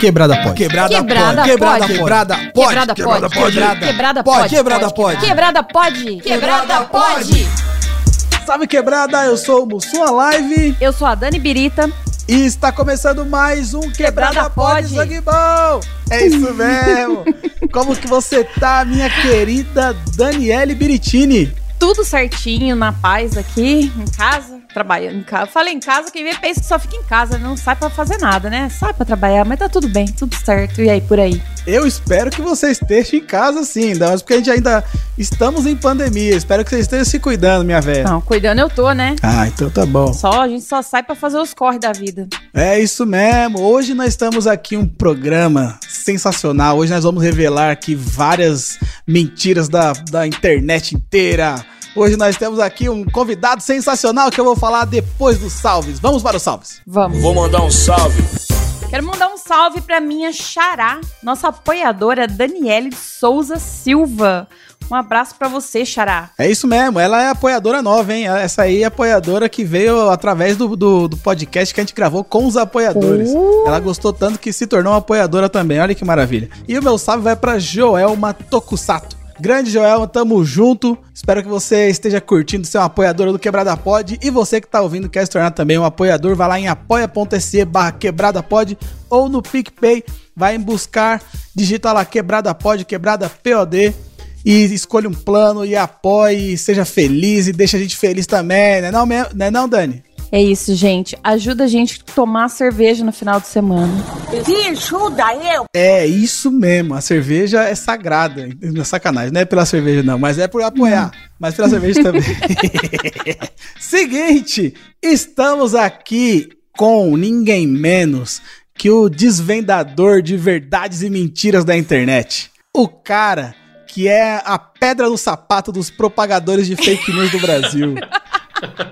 Quebrada pode. Quebrada Quebrada pode. pode. Quebrada pode. Quebrada pode. Quebrada Quebrada pode. pode. Quebrada pode. Quebrada pode. Quebrada pode. Salve quebrada, eu sou o Mussum Live Eu sou a Dani Birita. e está começando mais um Quebrada, Quebrada Pode Pode. Sangue Bom. É isso mesmo. Como que você tá, minha querida Daniele Biritini? Tudo certinho, na paz aqui, em casa, trabalhando em casa. Falei em casa, quem vê pensa que só fica em casa, não sai pra fazer nada, né? Sai pra trabalhar, mas tá tudo bem, tudo certo. E aí, por aí? Eu espero que você esteja em casa sim, mais porque a gente ainda estamos em pandemia. Espero que você esteja se cuidando, minha velha. Não, cuidando eu tô, né? Ah, então tá bom. Só, a gente só sai pra fazer os corre da vida. É isso mesmo. Hoje nós estamos aqui um programa sensacional. Hoje nós vamos revelar aqui várias mentiras da, da internet inteira. Hoje nós temos aqui um convidado sensacional que eu vou falar depois dos salves. Vamos para os salves. Vamos. Vou mandar um salve Quero mandar um salve pra minha xará, nossa apoiadora Daniele de Souza Silva. Um abraço pra você, xará. É isso mesmo, ela é apoiadora nova, hein? Essa aí é apoiadora que veio através do, do, do podcast que a gente gravou com os apoiadores. Uh! Ela gostou tanto que se tornou uma apoiadora também, olha que maravilha. E o meu salve vai pra Joelma Tokusato. Grande Joelma, tamo junto. Espero que você esteja curtindo ser uma apoiadora do Quebrada Pod. E você que tá ouvindo quer se tornar também um apoiador, vai lá em apoia.se barra Quebrada Pod ou no PicPay, vai em buscar, digita lá Quebrada Pod, Quebrada POD e escolha um plano e apoie, seja feliz e deixa a gente feliz também, né não, me- né não, Dani? É isso, gente. Ajuda a gente a tomar cerveja no final de semana. É isso mesmo, a cerveja é sagrada, não é sacanagem, não é pela cerveja não, mas é por apoiar, mas pela cerveja também. Seguinte, estamos aqui com ninguém menos que o desvendador de verdades e mentiras da internet. O cara que é a pedra no sapato dos propagadores de fake news do Brasil.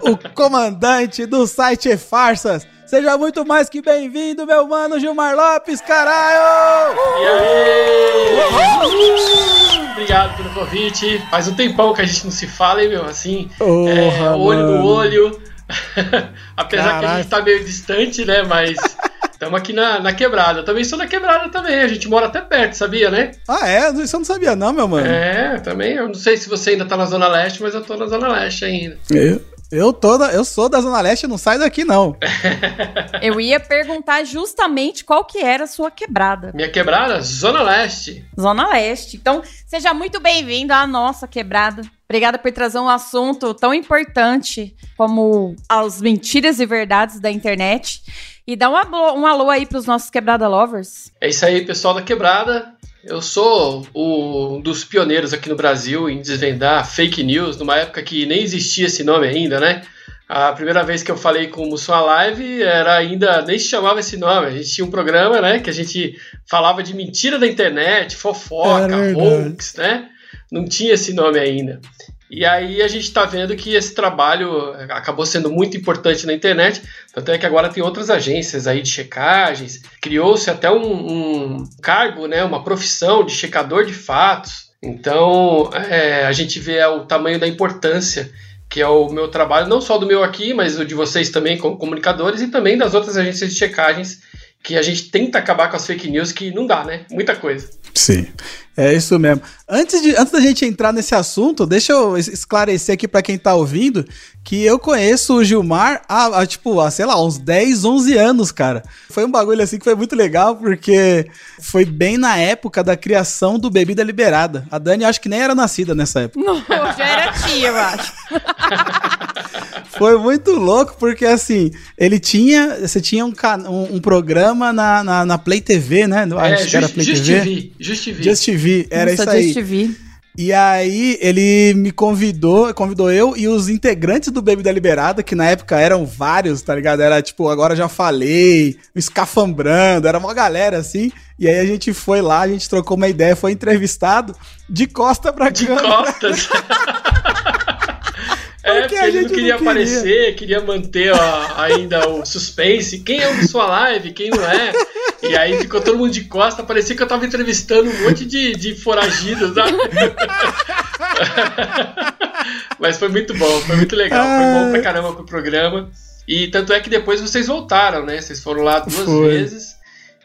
o comandante do site E-Farsas. Seja muito mais que bem-vindo, meu mano Gilmar Lopes, caralho! E aí? Obrigado pelo convite. Faz um tempão que a gente não se fala, hein, meu? Assim, é, olho no olho. Apesar que a gente tá meio distante, né? Mas estamos aqui na, na quebrada. Eu também sou da quebrada também. A gente mora até perto, sabia, né? Ah, é? Isso eu não sabia não, meu mano. É, também. Eu não sei se você ainda tá na Zona Leste, mas eu tô na Zona Leste ainda. Eu, eu, tô da- eu sou da Zona Leste, não sai daqui não. Eu ia perguntar justamente qual que era a sua quebrada. Minha quebrada, Zona Leste. Zona Leste. Então, seja muito bem-vindo à nossa quebrada. Obrigada por trazer um assunto tão importante como as mentiras e verdades da internet. E dá um alô, um alô aí pros nossos quebrada lovers. É isso aí, pessoal da quebrada. Eu sou o- um dos pioneiros aqui no Brasil em desvendar fake news, numa época que nem existia esse nome ainda, né? A primeira vez que eu falei com o Mussum Live era ainda, nem se chamava esse nome. A gente tinha um programa, né? Que a gente falava de mentira da internet, É fofoca, verdade. hoax, né? Não tinha esse nome ainda. E aí a gente tá vendo que esse trabalho acabou sendo muito importante na internet, tanto é que agora tem outras agências aí de checagens, criou-se até um, um cargo, né, uma profissão de checador de fatos. Então é, a gente vê o tamanho da importância que é o meu trabalho, não só do meu aqui, mas o de vocês também como comunicadores e também das outras agências de checagens que a gente tenta acabar com as fake news que não dá, né? Muita coisa. Sim, é isso mesmo. Antes, de, antes da gente entrar nesse assunto, deixa eu es- esclarecer aqui pra quem tá ouvindo que eu conheço o Gilmar há, há, tipo, há, sei lá, uns 10, 11 anos, cara. Foi um bagulho assim que foi muito legal, porque foi bem na época da criação do Bebida Liberada. A Dani acho que nem era nascida nessa época. Não, já era tia, eu acho. Foi muito louco, porque assim, ele tinha. Você tinha um, um, um programa na, na, na Play TV, né? Acho que era Just, Play Just TV. TV, Just TV. Just TV, era isso aí. TV. E aí ele me convidou, convidou eu e os integrantes do Bebida Liberada, que na época eram vários, tá ligado? Era tipo, agora já falei, o Escafambrando, era uma galera assim. E aí a gente foi lá, a gente trocou uma ideia, foi entrevistado de costa pra De câmera. costas. É, Porque porque ele não queria não queria. aparecer, queria manter ó, ainda o suspense. Quem é o do sua live, quem não é. E aí ficou todo mundo de costa, parecia que eu tava entrevistando um monte de, de foragidos, sabe? Mas foi muito bom, foi muito legal. Foi bom pra caramba pro programa. E tanto é que depois vocês voltaram, né? Vocês foram lá duas Foi. vezes.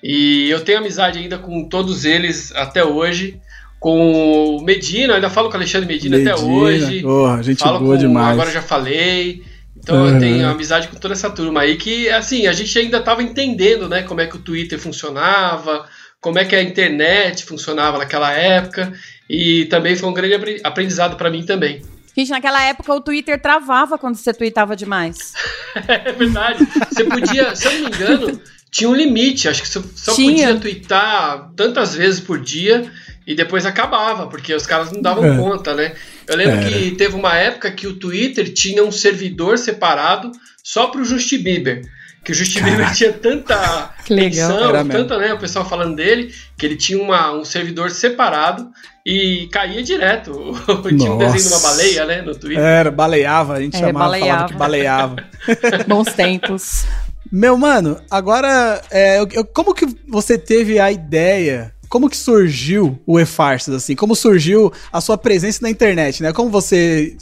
E eu tenho amizade ainda com todos eles até hoje. Com o Medina, ainda falo com o Alexandre Medina, Medina. até hoje. Oh, gente falo boa com, demais. Agora já falei. Então uhum. eu tenho amizade com toda essa turma aí que, assim, a gente ainda estava entendendo, né, como é que o Twitter funcionava, como é que a internet funcionava naquela época, e também foi um grande aprendizado para mim também. Gente, naquela época o Twitter travava quando você tweetava demais. é verdade. Você podia, se eu não me engano, tinha um limite. Acho que você só tinha. podia tweetar tantas vezes por dia e depois acabava, porque os caras não davam é. conta, né? Eu lembro é. que teve uma época que o Twitter tinha um servidor separado só para o Justin Bieber. Que o Justin Bieber tinha tanta legal. tanta, né, o pessoal falando dele, que ele tinha uma, um servidor separado e caía direto. tinha um desenho de uma baleia, né, no Twitter. Era, baleava, a gente é, chamava, baleava. falava que baleava. Bons tempos. Meu mano, agora, é, eu, como que você teve a ideia como que surgiu o E-Farces, assim? Como surgiu a sua presença na internet, né? Como você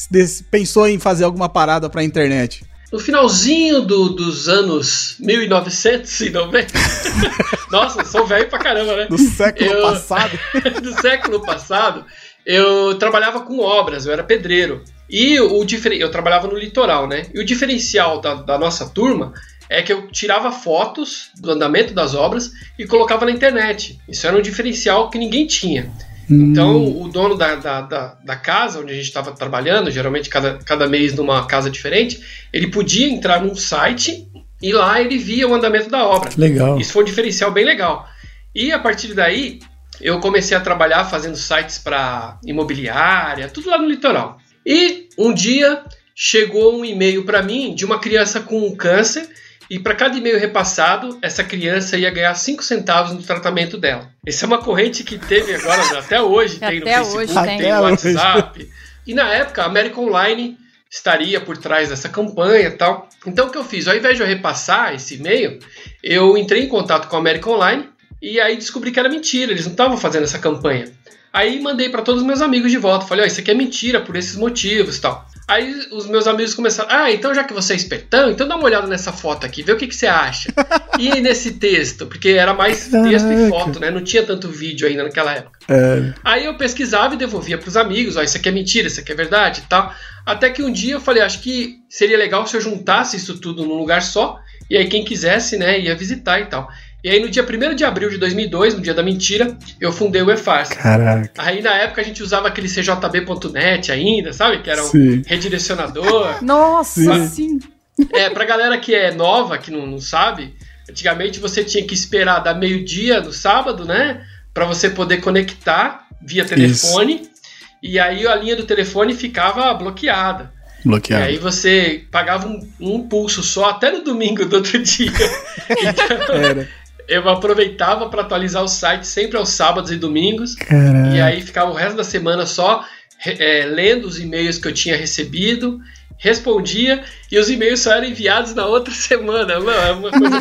pensou em fazer alguma parada pra internet? No finalzinho do, dos anos 1990. Nossa, sou velho pra caramba, né? Do século eu, passado. do século passado, eu trabalhava com obras, eu era pedreiro. E o eu trabalhava no litoral, né? E o diferencial da, da nossa turma é que eu tirava fotos do andamento das obras e colocava na internet. Isso era um diferencial que ninguém tinha. Hum. Então, o dono da, da, da, da, casa onde a gente estava trabalhando, geralmente cada, cada mês numa casa diferente, ele podia entrar num site e lá ele via o andamento da obra. Legal. Isso foi um diferencial bem legal. E a partir daí, eu comecei a trabalhar fazendo sites para imobiliária, tudo lá no litoral. E um dia chegou um e-mail para mim de uma criança com câncer e para cada e-mail repassado, essa criança ia ganhar 5 centavos no tratamento dela. Essa é uma corrente que teve agora, até hoje, tem no Facebook, hoje, tem, tem no WhatsApp. E na época, a América Online estaria por trás dessa campanha e tal. Então o que eu fiz? Ao invés de eu repassar esse e-mail, eu entrei em contato com a América Online e aí descobri que era mentira, eles não estavam fazendo essa campanha. Aí mandei para todos os meus amigos de volta, falei, ó, oh, isso aqui é mentira por esses motivos tal. Aí os meus amigos começaram, ah, então já que você é espertão, então dá uma olhada nessa foto aqui, vê o que, que você acha. e nesse texto, porque era mais texto e foto, né? Não tinha tanto vídeo ainda naquela época. É. Aí eu pesquisava e devolvia para os amigos, ó, isso aqui é mentira, isso aqui é verdade e tal. Até que um dia eu falei, acho que seria legal se eu juntasse isso tudo num lugar só, e aí quem quisesse, né, ia visitar e tal. E aí, no dia 1 de abril de 2002, no dia da mentira, eu fundei o EFARS. Caraca. Aí, na época, a gente usava aquele cjb.net ainda, sabe? Que era um sim. redirecionador. Nossa, sim. É, pra galera que é nova, que não, não sabe, antigamente você tinha que esperar dar meio-dia no sábado, né? Pra você poder conectar via telefone. Isso. E aí, a linha do telefone ficava bloqueada. Bloqueado. E aí você pagava um, um, pulso só até no domingo do outro dia. então, Era eu aproveitava para atualizar o site sempre aos sábados e domingos. Caraca. E aí ficava o resto da semana só é, lendo os e-mails que eu tinha recebido, respondia e os e-mails só eram enviados na outra semana. Mano, é uma coisa.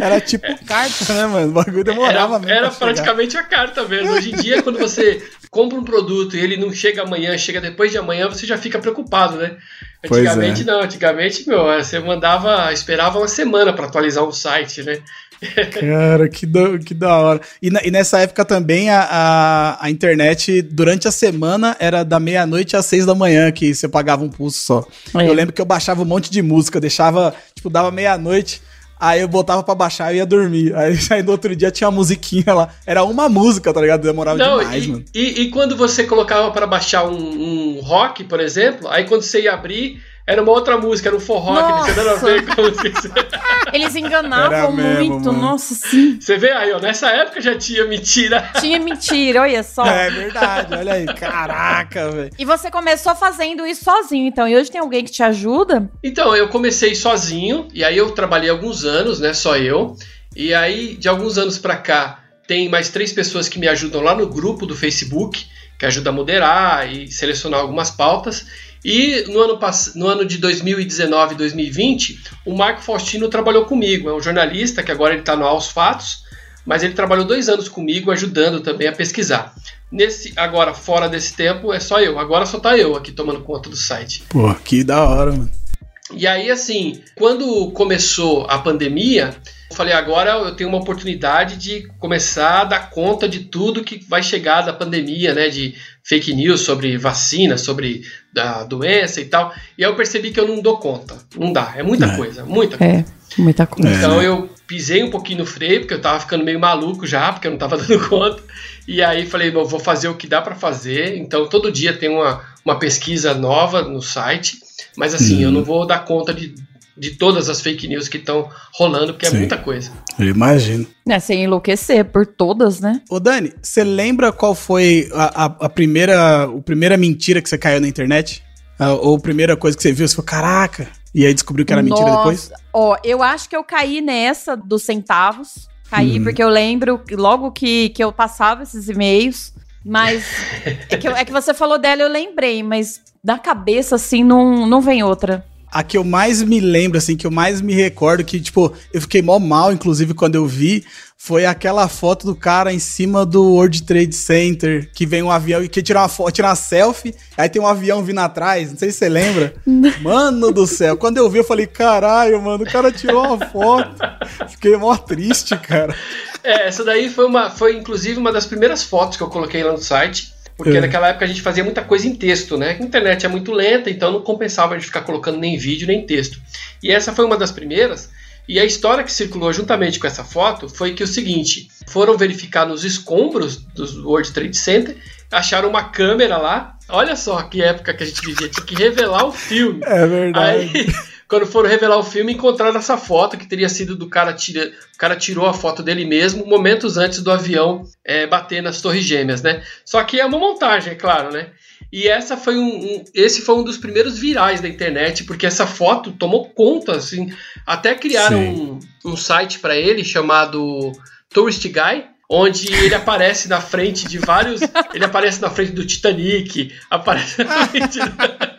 era tipo carta, né, mano? O bagulho demorava era, mesmo. Era praticamente a carta mesmo. Hoje em dia, quando você compra um produto e ele não chega amanhã, chega depois de amanhã, você já fica preocupado, né? Antigamente é. não, antigamente, meu, você mandava, esperava uma semana para atualizar um site, né? Cara, que da, que da hora. E, na, e nessa época também a, a, a, internet, durante a semana, era da meia-noite às seis da manhã que você pagava um pulso só. É. Eu lembro que eu baixava um monte de música, deixava, tipo, dava meia-noite. Aí eu botava pra baixar e ia dormir. Aí, aí no outro dia tinha uma musiquinha lá. Era uma música, tá ligado? Demorava Não, demais, e, mano. E, e, quando você colocava para baixar um, um rock, por exemplo, aí quando você ia abrir, era uma outra música, era um forró nossa. que não tinha nada a ver com a Eles enganavam muito, mano. nossa, sim. Você vê aí, ó, nessa época já tinha mentira. Tinha mentira, olha só. É verdade, olha aí, caraca, velho. E você começou fazendo isso sozinho, então, e hoje tem alguém que te ajuda? Então, eu comecei sozinho, e aí eu trabalhei alguns anos, né, só eu. E aí, de alguns anos pra cá, tem mais três pessoas que me ajudam lá no grupo do Facebook, que ajuda a moderar e selecionar algumas pautas. E no ano, no ano de 2019 e 2020, o Marco Faustino trabalhou comigo. É um jornalista que agora ele está no Aos Fatos, mas ele trabalhou dois anos comigo, ajudando também a pesquisar. Nesse, agora, fora desse tempo, é só eu. Agora só tá eu aqui tomando conta do site. Pô, que da hora, mano. E aí, assim, quando começou a pandemia, falei, agora eu tenho uma oportunidade de começar a dar conta de tudo que vai chegar da pandemia, né? De fake news sobre vacina, sobre a doença e tal. E aí eu percebi que eu não dou conta. Não dá. É muita é. coisa, muita coisa. É, muita coisa. Então é. eu pisei um pouquinho no freio, porque eu tava ficando meio maluco já, porque eu não tava dando conta. E aí falei, bom, vou fazer o que dá para fazer. Então todo dia tem uma, uma pesquisa nova no site. Mas assim, hum. eu não vou dar conta de de todas as fake news que estão rolando, porque é Sim, é muita coisa. Eu imagino. É, sem enlouquecer por todas, né? Ô Dani, você lembra qual foi a, a, a, primeira, a primeira mentira que você caiu na internet? A, ou a primeira coisa que você viu, você falou, caraca, e aí descobriu que era Nossa. mentira depois? Ó, eu acho que eu caí nessa dos centavos. Caí uhum. porque eu lembro logo que, que eu passava esses e-mails. Mas é que, é que você falou dela, eu lembrei, mas da cabeça, assim, não, não vem outra a que eu mais me lembro, assim, que eu mais me recordo, que, tipo, eu fiquei mó mal, inclusive, quando eu vi, foi aquela foto do cara em cima do World Trade Center, que vem um avião e quer tirar uma foto, tirar uma selfie, aí tem um avião vindo atrás, não sei se você lembra. mano do céu, quando eu vi, eu falei, caralho, mano, o cara tirou uma foto. Fiquei mó triste, cara. É, essa daí foi uma, foi inclusive uma das primeiras fotos que eu coloquei lá no site. Porque é. naquela época a gente fazia muita coisa em texto, né? A internet é muito lenta, então não compensava a gente ficar colocando nem vídeo nem texto. E essa foi uma das primeiras. E a história que circulou juntamente com essa foto foi que o seguinte: foram verificar nos escombros do World Trade Center, acharam uma câmera lá. Olha só que época que a gente vivia, tinha que revelar o filme. É verdade. Aí, quando foram revelar o filme, encontraram essa foto que teria sido do cara tira, o cara tirou a foto dele mesmo momentos antes do avião é, bater nas torres gêmeas, né? Só que é uma montagem, é claro, né? E essa foi um, um, esse foi um dos primeiros virais da internet, porque essa foto tomou conta, assim, até criaram um, um site para ele chamado Tourist Guy, onde ele aparece na frente de vários. ele aparece na frente do Titanic, aparece na frente.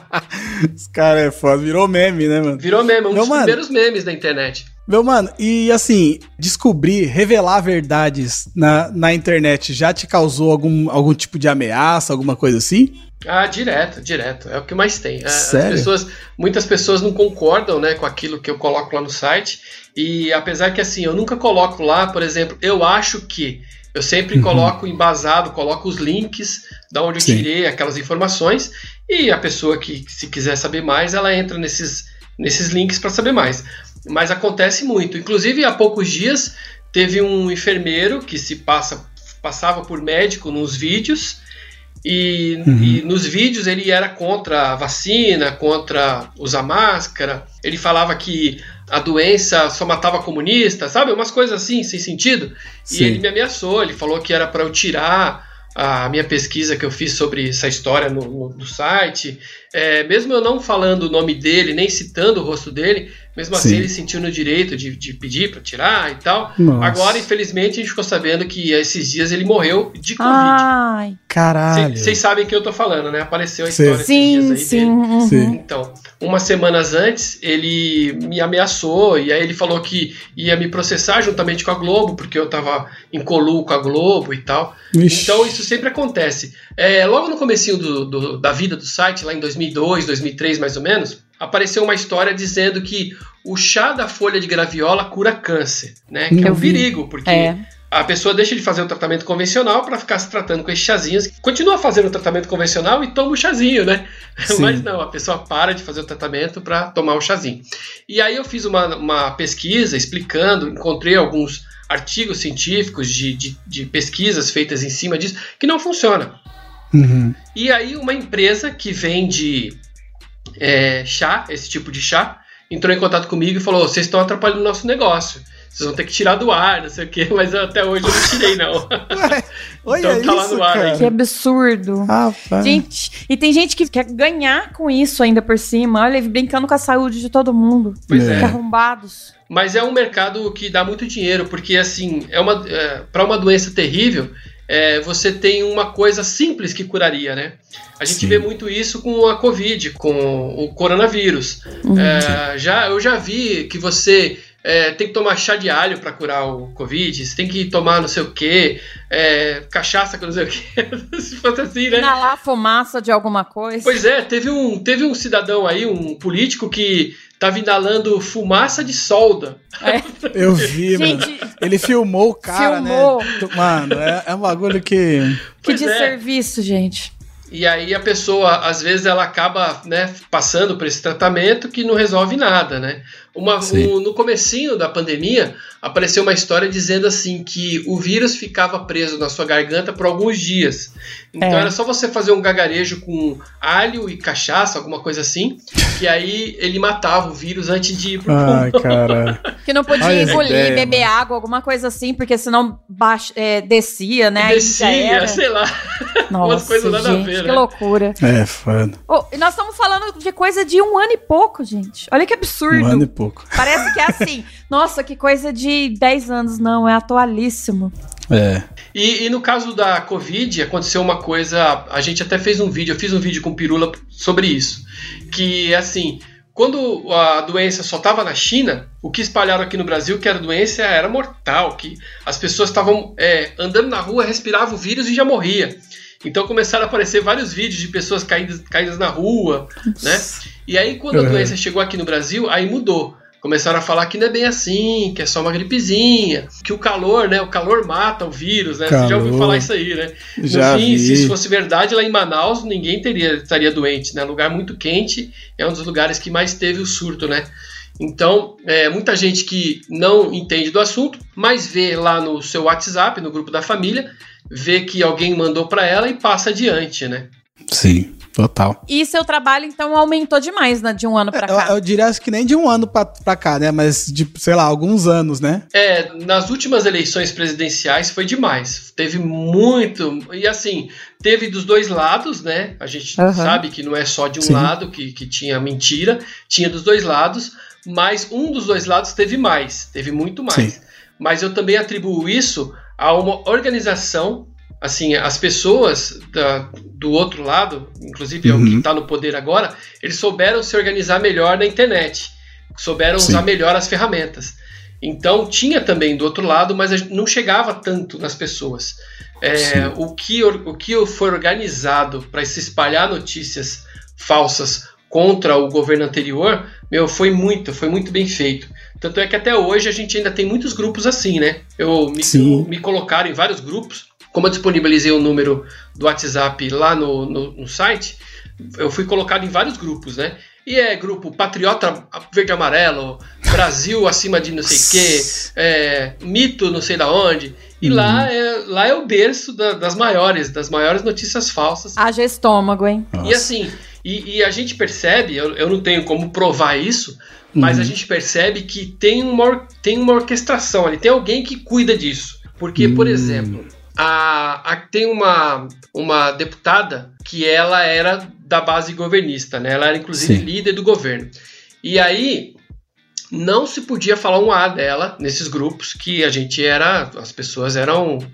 Os caras é foda, virou meme, né, mano? Virou meme, um Meu dos mano, primeiros memes da internet. Meu mano, e assim, descobrir, revelar verdades na, na internet já te causou algum, algum tipo de ameaça, alguma coisa assim? Ah, direto, direto. É o que mais tem. É, Sério? As pessoas, muitas pessoas não concordam né, com aquilo que eu coloco lá no site. E apesar que assim, eu nunca coloco lá, por exemplo, eu acho que. Eu sempre uhum. coloco embasado, coloco os links da onde eu Sim. tirei aquelas informações. E a pessoa que, se quiser saber mais, ela entra nesses, nesses links para saber mais. Mas acontece muito. Inclusive, há poucos dias, teve um enfermeiro que se passa, passava por médico nos vídeos e, uhum. e, nos vídeos ele era contra a vacina, contra usar máscara. Ele falava que a doença só matava comunista, sabe? Umas coisas assim, sem sentido. Sim. E ele me ameaçou, ele falou que era para eu tirar a minha pesquisa que eu fiz sobre essa história no, no, no site. É, mesmo eu não falando o nome dele, nem citando o rosto dele, mesmo assim, Sim. ele sentiu no direito de, de pedir para tirar e tal. Nossa. Agora, infelizmente, a gente ficou sabendo que esses dias ele morreu de Covid. Ai, caralho. Vocês sabem que eu tô falando, né? Apareceu a história sim. esses dias aí sim, dele. Uhum. Sim. Então, umas semanas antes, ele me ameaçou e aí ele falou que ia me processar juntamente com a Globo, porque eu tava em colu com a Globo e tal. Ixi. Então, isso sempre acontece. É, logo no comecinho do, do, da vida do site, lá em 2002, 2003 mais ou menos, apareceu uma história dizendo que o chá da folha de graviola cura câncer, né? Que é um perigo, porque é. a pessoa deixa de fazer o tratamento convencional para ficar se tratando com esses chazinhos. Continua fazendo o tratamento convencional e toma o chazinho, né? Sim. Mas não, a pessoa para de fazer o tratamento para tomar o chazinho. E aí eu fiz uma, uma pesquisa explicando, encontrei alguns artigos científicos de, de, de pesquisas feitas em cima disso que não funciona. Uhum. E aí uma empresa que vende é, chá, esse tipo de chá, entrou em contato comigo e falou: vocês estão atrapalhando o nosso negócio. Vocês vão ter que tirar do ar, não sei o quê, mas até hoje eu não tirei, não. Ué, olha então tá isso, lá no ar cara. Que absurdo. gente, e tem gente que quer ganhar com isso ainda por cima. Olha, brincando com a saúde de todo mundo. Pois é. Arrombados. Mas é um mercado que dá muito dinheiro, porque assim, é uma, é, para uma doença terrível, é, você tem uma coisa simples que curaria, né? A gente Sim. vê muito isso com a Covid, com o coronavírus. Uhum. É, já, eu já vi que você é, tem que tomar chá de alho para curar o Covid, você tem que tomar não sei o que, é, cachaça com não sei o que, se fosse assim, né? Inalar fumaça de alguma coisa. Pois é, teve um, teve um cidadão aí, um político que tava inalando fumaça de solda. É. Eu vi, Gente, mano. Ele filmou o cara, né? filmou. né? Mano, é, é um bagulho que... Que desserviço, é. gente. E aí a pessoa, às vezes, ela acaba né, passando por esse tratamento que não resolve nada, né? Uma, um, no comecinho da pandemia, apareceu uma história dizendo assim que o vírus ficava preso na sua garganta por alguns dias. Então é. era só você fazer um gagarejo com alho e cachaça, alguma coisa assim, que aí ele matava o vírus antes de ir pro Ai, cara. Que não podia Olha engolir, ideia, beber mano. água, alguma coisa assim, porque senão baix, é, descia, né? Descia, sei lá. Nossa, coisas nada gente, a ver, que né? loucura. É, foda. Oh, e nós estamos falando de coisa de um ano e pouco, gente. Olha que absurdo. Um ano e pouco. Parece que é assim. Nossa, que coisa de 10 anos. Não, é atualíssimo. É. E, e, no caso da Covid, aconteceu uma coisa. A gente até fez um vídeo, eu fiz um vídeo com o Pirula sobre isso. Que assim, quando a doença só estava na China, o que espalharam aqui no Brasil que era doença era mortal, que as pessoas estavam é, andando na rua, respiravam o vírus e já morria. Então começaram a aparecer vários vídeos de pessoas caídas, caídas na rua, né? E aí quando a doença chegou aqui no Brasil, aí mudou começaram a falar que não é bem assim, que é só uma gripezinha, que o calor, né? O calor mata o vírus, né? Calor. Você já ouviu falar isso aí, né? No já fim, vi. se isso fosse verdade, lá em Manaus ninguém teria, estaria doente, né? Lugar muito quente, é um dos lugares que mais teve o surto, né? Então, é, muita gente que não entende do assunto, mas vê lá no seu WhatsApp, no grupo da família, vê que alguém mandou para ela e passa adiante, né? Sim. Total. E seu trabalho, então, aumentou demais, né? De um ano pra é, cá. Eu, eu, diria acho que nem de um ano pra, pra cá, né? Mas de, sei lá, alguns anos, né? É, nas últimas eleições presidenciais foi demais. Teve muito. E assim, teve dos dois lados, né? A gente uhum. sabe que não é só de um Sim. lado que, que tinha mentira, tinha dos dois lados, mas um dos dois lados teve mais, teve muito mais. Sim. Mas eu também atribuo isso a uma organização assim, as pessoas da, do outro lado, inclusive uhum. é o que está no poder agora, eles souberam se organizar melhor na internet, souberam Sim. usar melhor as ferramentas. Então tinha também do outro lado, mas não chegava tanto nas pessoas. É, o, que, o que foi organizado para se espalhar notícias falsas contra o governo anterior, meu, foi muito, foi muito bem feito. Tanto é que até hoje a gente ainda tem muitos grupos assim, né? Eu me, me colocaram em vários grupos como eu disponibilizei o número do WhatsApp lá no, no, no site, eu fui colocado em vários grupos, né? E é grupo Patriota Verde Amarelo, Brasil acima de não sei o quê, é, Mito não sei da onde. E uhum. lá, é, lá é o berço da, das maiores, das maiores notícias falsas. Haja estômago, hein? Nossa. E assim, e, e, a gente percebe, eu, eu não tenho como provar isso, mas uhum. a gente percebe que tem uma, tem uma orquestração ali, tem alguém que cuida disso. Porque, uhum. por exemplo, a, a, tem uma, uma deputada que ela era da base governista, né? Ela era inclusive Sim. líder do governo. E aí não se podia falar um A dela nesses grupos que a gente era, as pessoas eram hum.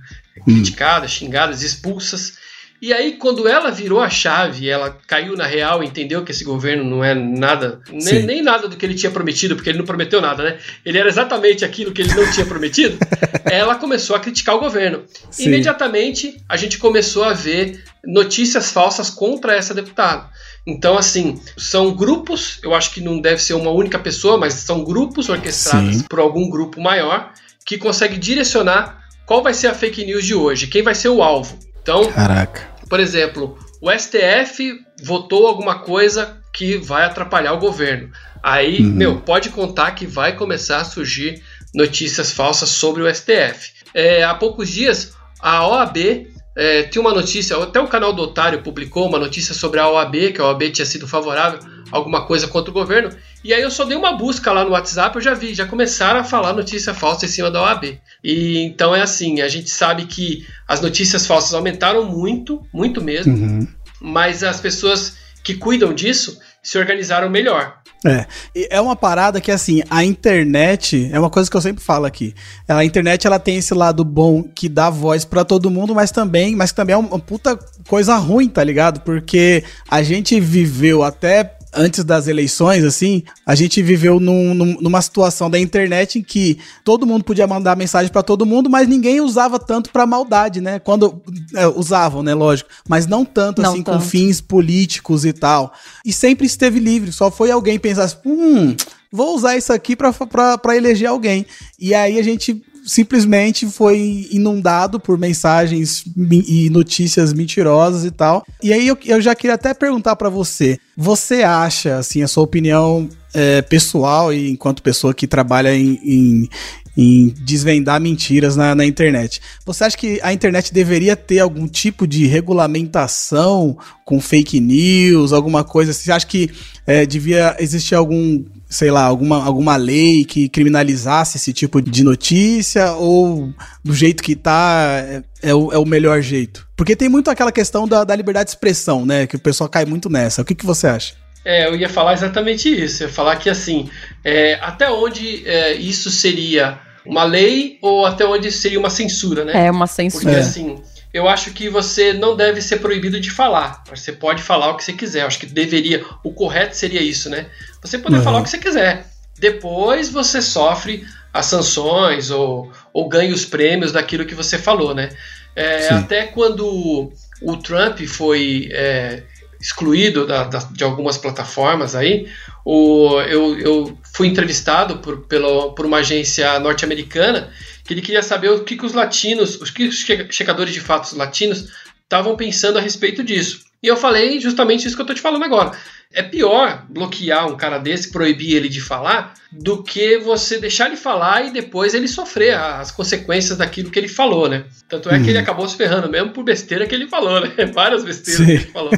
criticadas, xingadas, expulsas. E aí, quando ela virou a chave, ela caiu na real, entendeu que esse governo não é nada, nem, nem, nada do que ele tinha prometido, porque ele não prometeu nada, né? Ele era exatamente aquilo que ele não tinha prometido. ela começou a criticar o governo. Sim. Imediatamente, a gente começou a ver notícias falsas contra essa deputada. Então, assim, são grupos, eu acho que não deve ser uma única pessoa, mas são grupos orquestrados Sim. por algum grupo maior que consegue direcionar qual vai ser a fake news de hoje, quem vai ser o alvo. Então, Caraca. por exemplo, o STF votou alguma coisa que vai atrapalhar o governo. Aí, uhum. meu, pode contar que vai começar a surgir notícias falsas sobre o STF. É, há poucos dias, a OAB é, tinha uma notícia, até o canal do Otário publicou uma notícia sobre a OAB, que a OAB tinha sido favorável a alguma coisa contra o governo, e aí eu só dei uma busca lá no WhatsApp, eu já vi, já começaram a falar notícia falsa em cima da OAB. E então é assim, a gente sabe que as notícias falsas aumentaram muito, muito mesmo, uhum. mas as pessoas que cuidam disso se organizaram melhor. É, é uma parada que assim, a internet, é uma coisa que eu sempre falo aqui. A internet ela tem esse lado bom que dá voz para todo mundo, mas também, mas também é uma puta coisa ruim, tá ligado? Porque a gente viveu até antes das eleições, assim, a gente viveu num, num, numa situação da internet em que todo mundo podia mandar mensagem para todo mundo, mas ninguém usava tanto para maldade, né? Quando é, usavam, né? Lógico, mas não tanto não assim tanto. com fins políticos e tal. E sempre esteve livre. Só foi alguém pensar, assim, hum, vou usar isso aqui para eleger alguém. E aí a gente simplesmente foi inundado por mensagens e notícias mentirosas e tal. E aí eu, eu já queria até perguntar para você: você acha, assim, a sua opinião é, pessoal e enquanto pessoa que trabalha em, em, em desvendar mentiras na, na, internet. Você acha que a internet deveria ter algum tipo de regulamentação com fake news, alguma coisa? Você acha que é, devia existir algum sei lá, alguma, alguma lei que criminalizasse esse tipo de notícia ou do jeito que tá é, é, o, é o melhor jeito? Porque tem muito aquela questão da, da liberdade de expressão, né? Que o pessoal cai muito nessa. O que, que você acha? É, eu ia falar exatamente isso. Eu ia falar que, assim, é, até onde é, isso seria uma lei ou até onde seria uma censura, né? É, uma censura. Porque, assim, eu acho que você não deve ser proibido de falar. Você pode falar o que você quiser. Eu acho que deveria, o correto seria isso, né? Você poder uhum. falar o que você quiser. Depois você sofre as sanções ou, ou ganha os prêmios daquilo que você falou, né? É, até quando o Trump foi é, excluído da, da, de algumas plataformas aí, o, eu, eu fui entrevistado por, por uma agência norte-americana que ele queria saber o que, que os latinos, os que os checadores de fatos latinos estavam pensando a respeito disso. E eu falei justamente isso que eu estou te falando agora. É pior bloquear um cara desse, proibir ele de falar, do que você deixar ele falar e depois ele sofrer as consequências daquilo que ele falou, né? Tanto é hum. que ele uhum. acabou se ferrando mesmo por besteira que ele falou, né? Várias besteiras Sim. que ele falou.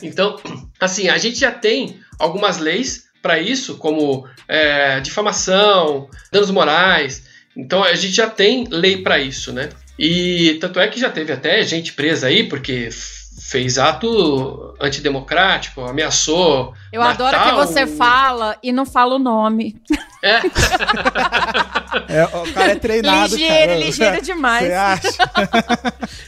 Então, assim, a gente já tem algumas leis para isso, como é, difamação, danos morais. Então a gente já tem lei para isso, né? E tanto é que já teve até gente presa aí, porque fez ato antidemocrático, ameaçou. Eu adoro que você fala e não fala o nome. É. é o cara é treinado. Ligeiro, cara. ligeiro demais. Você acha?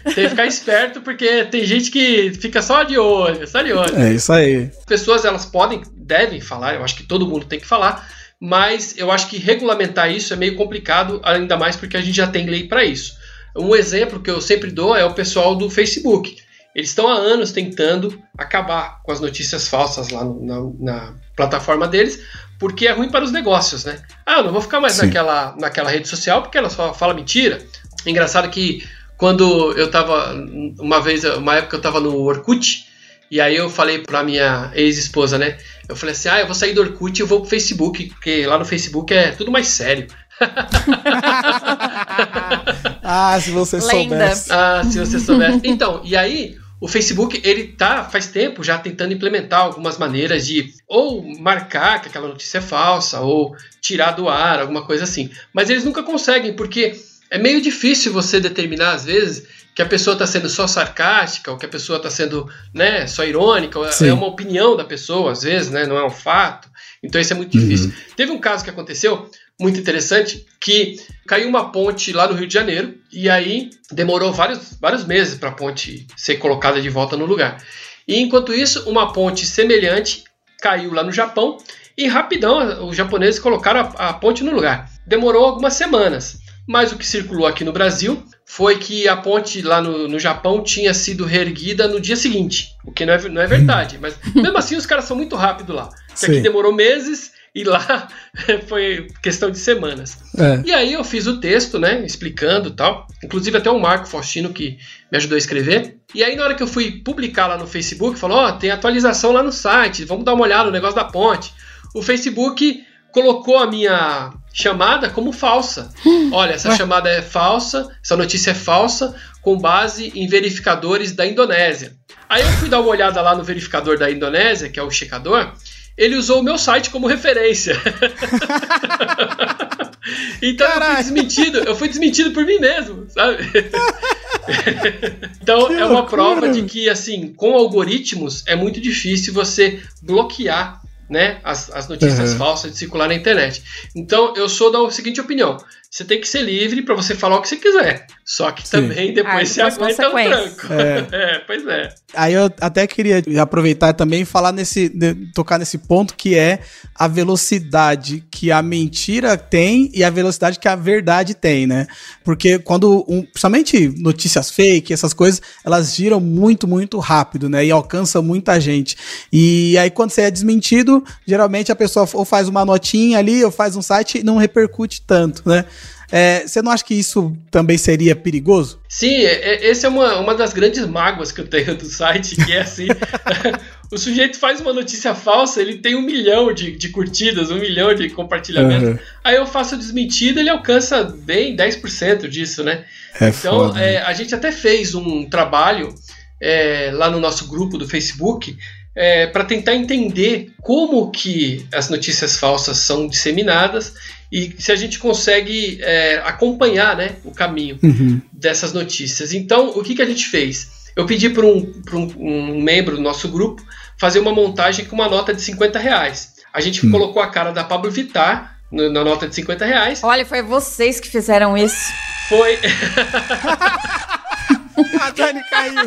tem que ficar esperto porque tem gente que fica só de olho, só de olho. É isso aí. Pessoas elas podem, devem falar, eu acho que todo mundo tem que falar, mas eu acho que regulamentar isso é meio complicado, ainda mais porque a gente já tem lei para isso. Um exemplo que eu sempre dou é o pessoal do Facebook. Eles estão há anos tentando acabar com as notícias falsas lá no, na, na, plataforma deles, porque é ruim para os negócios, né? Ah, eu não vou ficar mais naquela, naquela rede social porque ela só fala mentira. Engraçado que quando eu tava, uma vez, uma época eu tava no Orkut, e aí eu falei pra minha ex-esposa, né? Eu falei assim: ah, eu vou sair do Orkut e vou pro Facebook, porque lá no Facebook é tudo mais sério. ah, se você Lenda. soubesse. Ah, se você soubesse. Então, e aí, o Facebook, ele tá faz tempo já tentando implementar algumas maneiras de ou marcar que aquela notícia é falsa, ou tirar do ar, alguma coisa assim. Mas eles nunca conseguem, porque é meio difícil você determinar, às vezes, que a pessoa está sendo só sarcástica, ou que a pessoa está sendo né, só irônica, Sim. é uma opinião da pessoa, às vezes, né, não é um fato. Então isso é muito difícil. Uhum. Teve um caso que aconteceu, muito interessante, que caiu uma ponte lá no Rio de Janeiro, e aí demorou vários, vários meses para a ponte ser colocada de volta no lugar. E enquanto isso, uma ponte semelhante caiu lá no Japão, e rapidão os japoneses colocaram a, a ponte no lugar. Demorou algumas semanas, mas o que circulou aqui no Brasil foi que a ponte lá no, no Japão tinha sido reerguida no dia seguinte, o que não é, não é verdade. Mas mesmo assim, os caras são muito rápidos lá. Isso aqui demorou meses e lá foi questão de semanas. É. E aí eu fiz o texto, né, explicando tal. Inclusive até o Marco Faustino que me ajudou a escrever. E aí na hora que eu fui publicar lá no Facebook, falou: "Ó, oh, tem atualização lá no site, vamos dar uma olhada no negócio da ponte". O Facebook colocou a minha chamada como falsa. Olha, essa chamada é falsa, essa notícia é falsa, com base em verificadores da Indonésia. Aí eu fui dar uma olhada lá no verificador da Indonésia, que é o checador, ele usou o meu site como referência. então eu fui desmentido, eu fui desmentido por mim mesmo, sabe? então que é uma loucura. prova de que assim, com algoritmos é muito difícil você bloquear né, as, as notícias uhum. falsas de circular na internet. Então, eu sou da seguinte opinião: você tem que ser livre para você falar o que você quiser. Só que Sim. também depois você aguenta o tranco. É. é, pois é. Aí eu até queria aproveitar também e falar nesse. tocar nesse ponto que é a velocidade que a mentira tem e a velocidade que a verdade tem, né? Porque quando. Um, principalmente notícias fake, essas coisas, elas giram muito, muito rápido, né? E alcançam muita gente. E aí, quando você é desmentido, geralmente a pessoa ou faz uma notinha ali, ou faz um site e não repercute tanto, né? É, você não acha que isso também seria perigoso? Sim, é, é essa é uma, uma das grandes mágoas que eu tenho do site, que é assim. o sujeito faz uma notícia falsa, ele tem um milhão de, de curtidas, um milhão de compartilhamentos. Uhum. Aí eu faço a desmentida, ele alcança bem 10% disso, né? É então, é, a gente até fez um trabalho é, lá no nosso grupo do Facebook é, para tentar entender como que as notícias falsas são disseminadas e se a gente consegue é, acompanhar né, o caminho uhum. dessas notícias. Então, o que, que a gente fez? Eu pedi para um, um, um, membro do nosso grupo fazer uma montagem com uma nota de 50 reais. A gente uhum. colocou a cara da Pablo Vittar no, na nota de 50 reais. Olha, foi vocês que fizeram isso. Foi. a Dani caiu.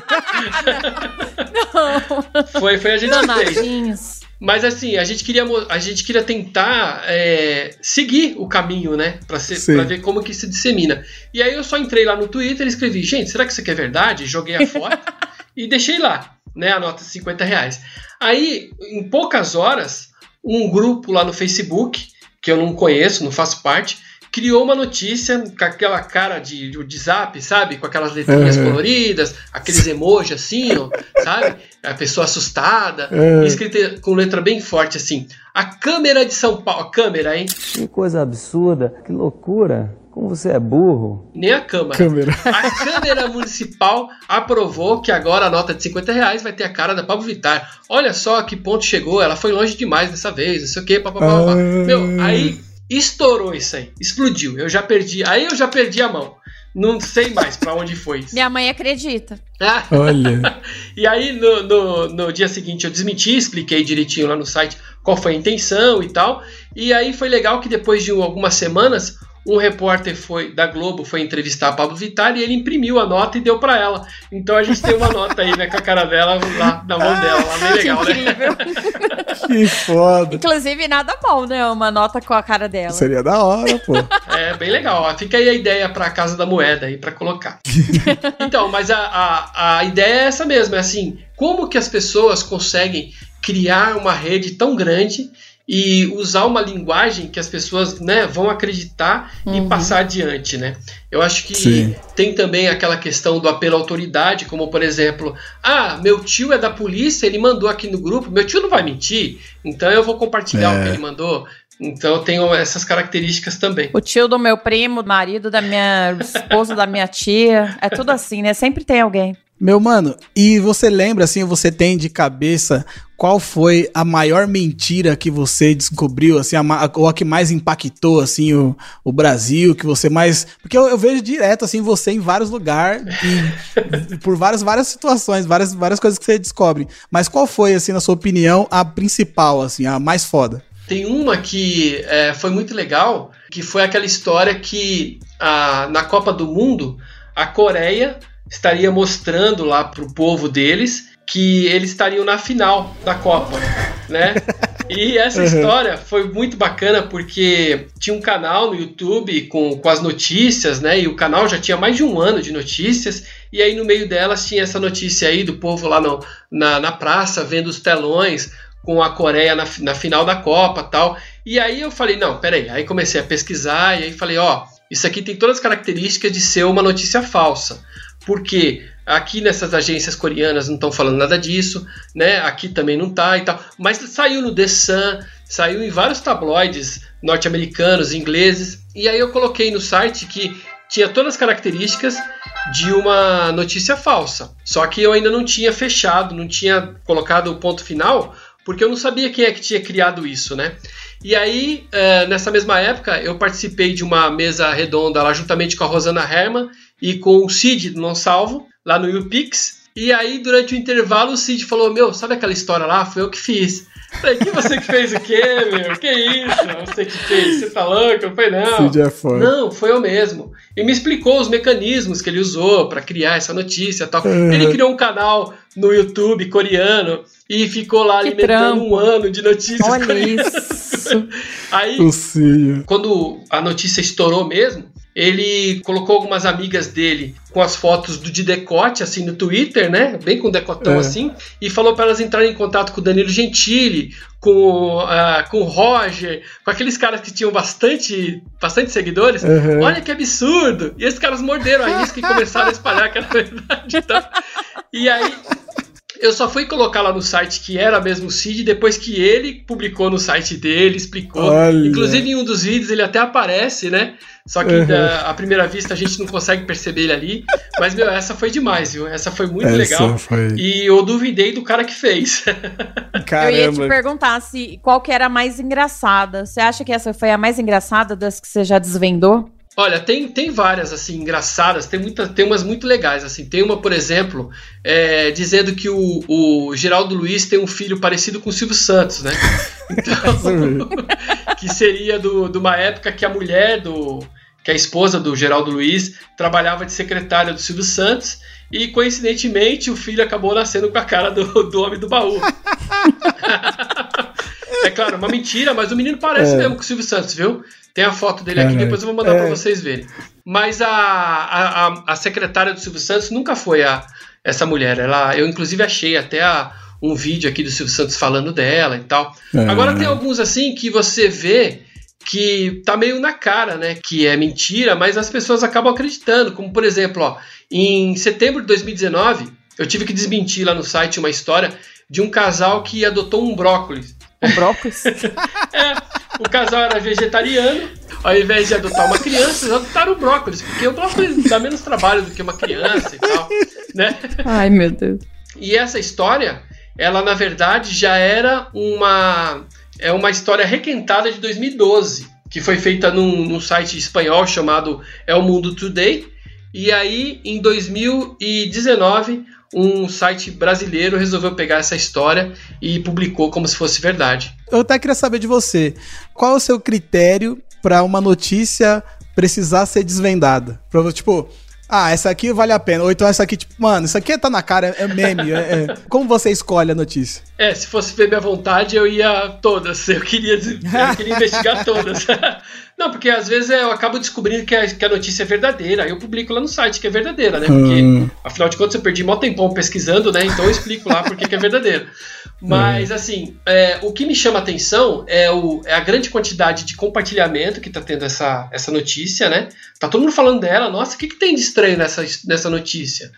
Não. Foi, foi a gente que fez. Mas assim, a gente queria, a gente queria tentar é, seguir o caminho, né? Pra, ser, pra ver como que se dissemina. E aí eu só entrei lá no Twitter e escrevi, gente, será que isso aqui é verdade? Joguei a foto e deixei lá, né? A nota de 50 reais. Aí, em poucas horas, um grupo lá no Facebook, que eu não conheço, não faço parte, criou uma notícia com aquela cara de, de zap, sabe? Com aquelas letrinhas uhum. coloridas, aqueles emojis assim, ó, sabe? A pessoa assustada, uhum. escrita com letra bem forte assim. A câmera de São Paulo, a câmera, hein? Que coisa absurda, que loucura. Como você é burro. Nem a Câmara. Câmera. A Câmara Municipal aprovou que agora a nota de 50 reais vai ter a cara da Pablo Vittar. Olha só que ponto chegou, ela foi longe demais dessa vez, não sei o quê, papapá. Ah. Meu, aí Estourou isso aí, explodiu. Eu já perdi, aí eu já perdi a mão. Não sei mais para onde foi isso. Minha mãe acredita. Ah. Olha. e aí no, no, no, dia seguinte eu desmenti, expliquei direitinho lá no site qual foi a intenção e tal. E aí foi legal que depois de algumas semanas um repórter foi da Globo foi entrevistar a Pablo Vittar e ele imprimiu a nota e deu para ela. Então a gente tem uma nota aí, né, com a cara dela lá na mão dela, lá bem legal, que né? incrível. né? que foda. Inclusive nada mal, né, uma nota com a cara dela. Seria da hora, pô. É, bem legal. Ó. Fica aí a ideia para Casa da Moeda aí para colocar. então, mas a, a, a ideia é essa mesmo, é assim, como que as pessoas conseguem criar uma rede tão grande e usar uma linguagem que as pessoas né, vão acreditar uhum. e passar adiante, né? Eu acho que Sim. tem também aquela questão do apelo à autoridade, como por exemplo, ah, meu tio é da polícia, ele mandou aqui no grupo, meu tio não vai mentir, então eu vou compartilhar é. o que ele mandou. Então eu tenho essas características também. O tio do meu primo, marido da minha esposa, da minha tia, é tudo assim, né? Sempre tem alguém. Meu mano, e você lembra assim, você tem de cabeça qual foi a maior mentira que você descobriu, assim, a, ou a que mais impactou, assim, o, o Brasil, que você mais... Porque eu, eu vejo direto, assim, você em vários lugares, por várias, várias situações, várias, várias coisas que você descobre. Mas qual foi, assim, na sua opinião, a principal, assim, a mais foda? Tem uma que é, foi muito legal, que foi aquela história que a, na Copa do Mundo, a Coreia estaria mostrando lá para o povo deles que eles estariam na final da Copa, né? E essa uhum. história foi muito bacana porque tinha um canal no YouTube com, com as notícias, né? E o canal já tinha mais de um ano de notícias. E aí no meio delas tinha essa notícia aí do povo lá no, na, na praça vendo os telões com a Coreia na, na final da Copa tal. E aí eu falei, não, peraí. Aí comecei a pesquisar e aí falei, ó, isso aqui tem todas as características de ser uma notícia falsa porque aqui nessas agências coreanas não estão falando nada disso, né? Aqui também não tá e tal. Mas saiu no The Sun, saiu em vários tabloides norte-americanos, ingleses. E aí eu coloquei no site que tinha todas as características de uma notícia falsa. Só que eu ainda não tinha fechado, não tinha colocado o ponto final, porque eu não sabia quem é que tinha criado isso, né? E aí, é, nessa mesma época, eu participei de uma mesa redonda lá juntamente com a Rosana Herman e com o Cid do Não Salvo, lá no YouPix. E aí, durante o intervalo, o Cid falou: Meu, sabe aquela história lá? Foi eu que fiz. Falei, que você que fez o quê, meu? Que isso? Você que fez? Você tá louco? Eu falei, não. Cid é foda. Não, foi eu mesmo. E me explicou os mecanismos que ele usou pra criar essa notícia e tal. Uhum. Ele criou um canal no YouTube coreano e ficou lá Que alimentando trampo. um ano de notícias Olha coreanas. isso. Aí, quando a notícia estourou mesmo, ele colocou algumas amigas dele com as fotos do de decote, assim, no Twitter, né? Bem com decotão É. assim, e falou para elas entrarem em contato com o Danilo Gentili, com, ah, com o Roger, com aqueles caras que tinham bastante, bastante seguidores. Uhum. Olha que absurdo! E esses caras morderam a isca e começaram a espalhar que era verdade. Tá? E aí, eu só fui colocar lá no site que era mesmo o Cid depois que ele publicou no site dele, explicou. Olha. Inclusive em um dos vídeos ele até aparece, né? Só que Uhum. da- à primeira vista a gente não consegue perceber ele ali. Mas, meu, essa foi demais, viu? Essa foi muito Essa legal. foi. E eu duvidei do cara que fez. Eu ia te Caramba. perguntar se qual que era a mais engraçada. Você acha que essa foi a mais engraçada das que você já desvendou? Olha, tem, tem várias, assim, engraçadas, tem, muita, tem umas muito legais, assim. Tem uma, por exemplo, é, dizendo que o, o Geraldo Luiz tem um filho parecido com o Silvio Santos, né? Então, que seria do, de uma época que a mulher do... que a esposa do Geraldo Luiz trabalhava de secretária do Silvio Santos e, coincidentemente, o filho acabou nascendo com a cara do, do homem do baú. é claro, uma mentira, mas o menino parece É. mesmo com o Silvio Santos, viu? Tem a foto dele aqui, Caralho. depois eu vou mandar É. pra vocês verem. Mas a, a, a, secretária do Silvio Santos nunca foi a, essa mulher. Ela, eu, inclusive, achei até a- um vídeo aqui do Silvio Santos falando dela e tal. É. Agora tem alguns assim que você vê que tá meio na cara, né? Que é mentira, mas as pessoas acabam acreditando. Como por exemplo, ó, em setembro de 2019, eu tive que desmentir lá no site uma história de um casal que adotou um brócolis. Um brócolis? O casal era vegetariano, ao invés de adotar uma criança, eles adotaram o brócolis, porque o brócolis dá menos trabalho do que uma criança e tal, né? Ai, meu Deus. E essa história, ela na verdade já era uma é uma história requentada de 2012, que foi feita num, num site espanhol chamado É o Mundo Today. E aí, em 2019, um site brasileiro resolveu pegar essa história e publicou como se fosse verdade. Eu até queria saber de você. Qual é o seu critério pra uma notícia precisar ser desvendada? Pra, tipo, ah, essa aqui vale a pena. Ou então essa aqui, tipo, mano, isso aqui tá na cara, é meme. é- é- Como você escolhe a notícia? É, se fosse ver minha vontade, eu ia todas. Eu queria, eu queria investigar todas. Não, porque às vezes eu acabo descobrindo que a, que a notícia é verdadeira. Aí eu publico lá no site que é verdadeira, né? Porque, Hum. afinal de contas, eu perdi mó tempão pesquisando, né? Então eu explico lá porque que é verdadeira. Mas, assim, é, o que me chama a atenção é, o, é a grande quantidade de compartilhamento que tá tendo essa, essa notícia, né? Tá todo mundo falando dela. Nossa, o que, que tem de estranho nessa, nessa notícia?